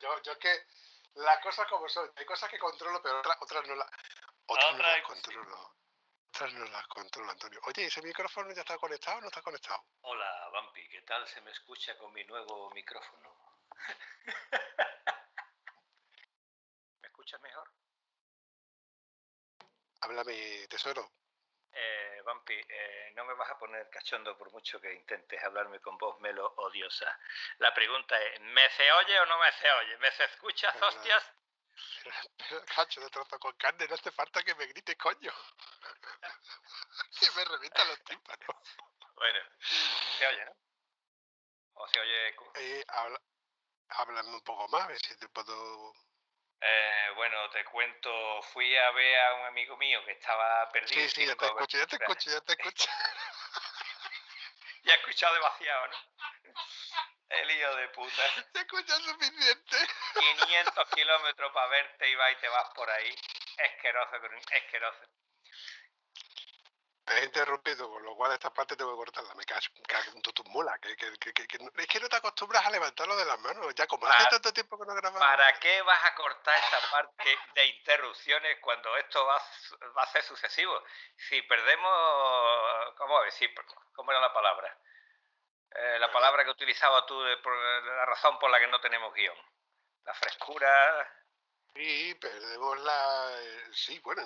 Yo, yo es que las cosas como son, hay cosas que controlo, pero otras, otras no, las otras no las controlo. Otras no las controlo, Antonio. Oye, ¿ese micrófono ya está conectado o no está conectado? Hola, Vampi, ¿qué tal se me escucha con mi nuevo micrófono? ¿Me escuchas mejor? Háblame, tesoro. Eh, Vampi, eh, no me vas a poner cachondo por mucho que intentes hablarme con voz melo odiosa. La pregunta es, ¿me se oye o no me se oye? ¿Me se escuchas, hostias? cacho de trozo con carne, no hace falta que me grites, coño. que me revientan los tímpanos. Bueno, se oye, ¿no? ¿O se oye? Eh, habla, háblame un poco más, a ver si te puedo eh, bueno, te cuento, fui a ver a un amigo mío que estaba perdido. Sí, sí, ya te escucho, ya te escucho, ya te escucho. ya he escuchado demasiado, ¿no? El hijo de puta. Te escuchas suficiente. 500 kilómetros para verte y va y te vas por ahí. Esqueroso, esqueroso he interrumpido, con lo cual esta parte tengo que cortarla. Me cago en tu mula. Que, que, que, es que no te acostumbras a levantarlo de las manos. Ya como hace tanto tiempo que no grabamos. ¿Para qué vas a cortar esta parte de interrupciones cuando esto va, va a ser sucesivo? Si perdemos. ¿Cómo, ¿Cómo era la palabra? Eh, la palabra que utilizaba tú, de, la razón por la que no tenemos guion. La frescura. Sí, perdemos la. Eh, sí, bueno,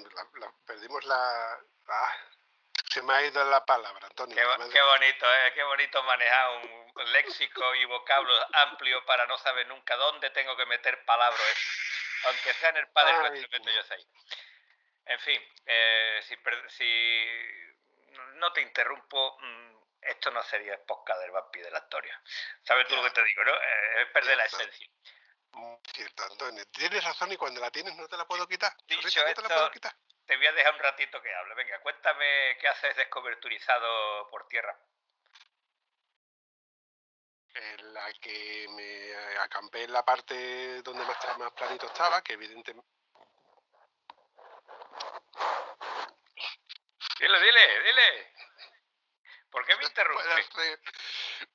perdimos la. Ah, se me ha ido la palabra, Antonio. Qué, bonito, ¿eh? Qué bonito manejar un léxico y vocablo amplio para no saber nunca dónde tengo que meter palabras, aunque sea en el Padre Nuestro que yo sé. En fin, eh, si, si no te interrumpo, mm, esto no sería podcast del vampi de la historia. ¿Sabes tú lo que te digo, no? Eh, es perder la esencia. Cierto, Antonio. Tienes razón y cuando la tienes no te la puedo quitar. Dicho esto, te la puedo quitar te voy a dejar un ratito que hable. Venga, cuéntame qué haces descoberturizado por tierra. En la que me acampé en la parte donde más, más planito estaba, que evidentemente... Dile, dile, dile. ¿Por qué me interrumpes?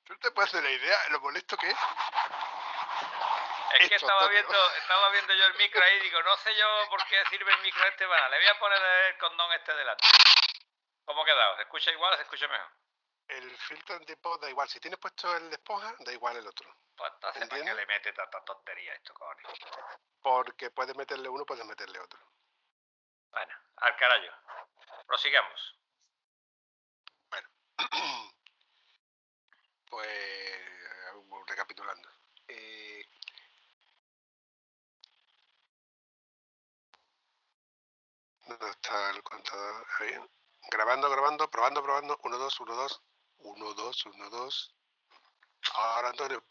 ¿Tú te puedes hacer la idea lo molesto que es? Es que estaba viendo, estaba viendo yo el micro ahí y digo, no sé yo por qué sirve el micro este, bueno, le voy a poner el condón este delante. ¿Cómo ha quedado? ¿Se escucha igual o se escucha mejor? El filtro antipop da igual. Si tienes puesto el de esponja, da igual el otro. Pues entonces, ¿para qué le mete tanta tontería a esto, cojones? Porque puedes meterle uno, puedes meterle otro. Bueno, al carajo. Prosigamos. pues, eh, recapitulando. Eh, ¿Dónde está el contador? Ahí. Grabando, grabando, probando, probando. 1, 2, 1, 2. 1, 2, 1, 2. Ahora, Antonio.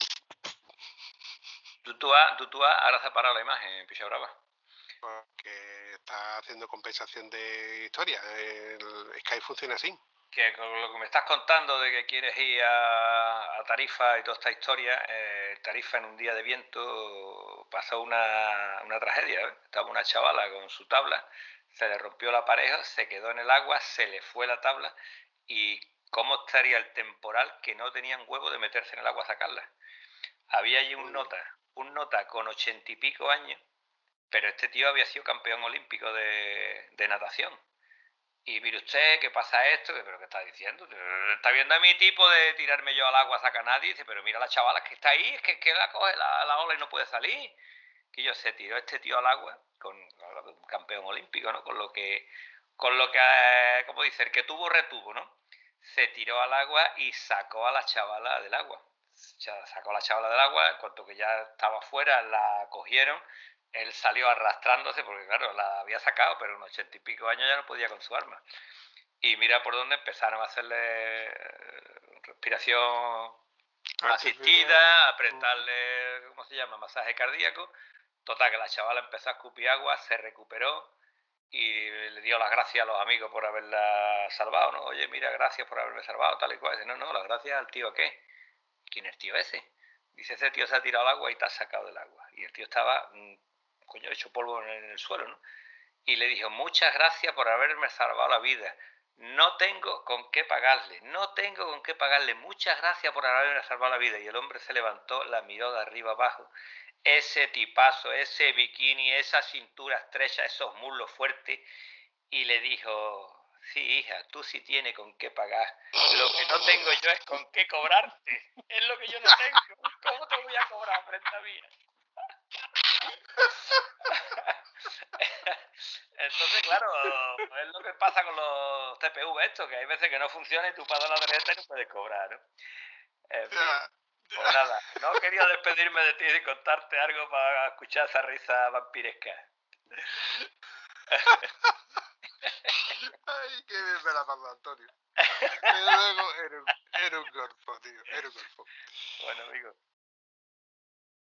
Has- tú, tú has- ahora se ha parado la imagen, Picha Brava. Porque está haciendo compensación de historia. El Skype funciona así. Que con lo que me estás contando de que quieres ir a, a Tarifa y toda esta historia, eh, Tarifa en un día de viento pasó una, una tragedia. ¿eh? Estaba una chavala con su tabla, se le rompió la pareja, se quedó en el agua, se le fue la tabla y cómo estaría el temporal que no tenían huevo de meterse en el agua a sacarla. Había allí un Mm. nota, un nota con ochenta y pico años, pero este tío había sido campeón olímpico de, de natación. Y mire usted, ¿qué pasa esto? ¿Pero qué está diciendo? ¿Está viendo a mi tipo de tirarme yo al agua a sacar a nadie? Dice, pero mira la chavala que está ahí, es que, que la coge la, la ola y no puede salir. Se tiró este tío al agua con un campeón olímpico, ¿no? Con lo que, con lo que, eh, como dice, el que tuvo retuvo, ¿no? Se tiró al agua y sacó a la chavala del agua. Sacó a la chavala del agua, en cuanto que ya estaba fuera, la cogieron él salió arrastrándose porque claro, la había sacado, pero en ochenta y pico años ya no podía con su arma. Y mira por dónde empezaron a hacerle eh, respiración asistida, apretarle, ¿cómo se llama? Masaje cardíaco. Total, que la chavala empezó a escupir agua, se recuperó y le dio las gracias a los amigos por haberla salvado, ¿no? Oye, mira, gracias por haberme salvado, tal y cual. Dice, no, no, las gracias al tío, ¿qué? ¿Quién es el tío ese? Dice, ese tío se ha tirado al agua y te ha sacado del agua. Y el tío estaba, mm, coño, hecho polvo en el, en el suelo, ¿no? Y le dijo, muchas gracias por haberme salvado la vida. No tengo con qué pagarle, no tengo con qué pagarle. Muchas gracias por haberme salvado la vida. Y el hombre se levantó, la miró de arriba abajo. Ese tipazo, ese bikini, esa cintura estrecha, esos muslos fuertes. Y le dijo, sí, hija, tú sí tienes con qué pagar. Lo que no tengo yo es con qué cobrarte. Es lo que yo no tengo. ¿Cómo te voy a cobrar frente a mí? Entonces, claro, es lo que pasa con los TPV esto, que hay veces que no funciona y tú pagas la tarjeta y no puedes cobrar, ¿no? En fin, pues nada, no quería despedirme de ti y contarte algo para escuchar esa risa vampiresca. Ay, qué bien me la pasó Antonio. Pero luego era un, era un golfo, tío. Era un golfo. Bueno, amigo,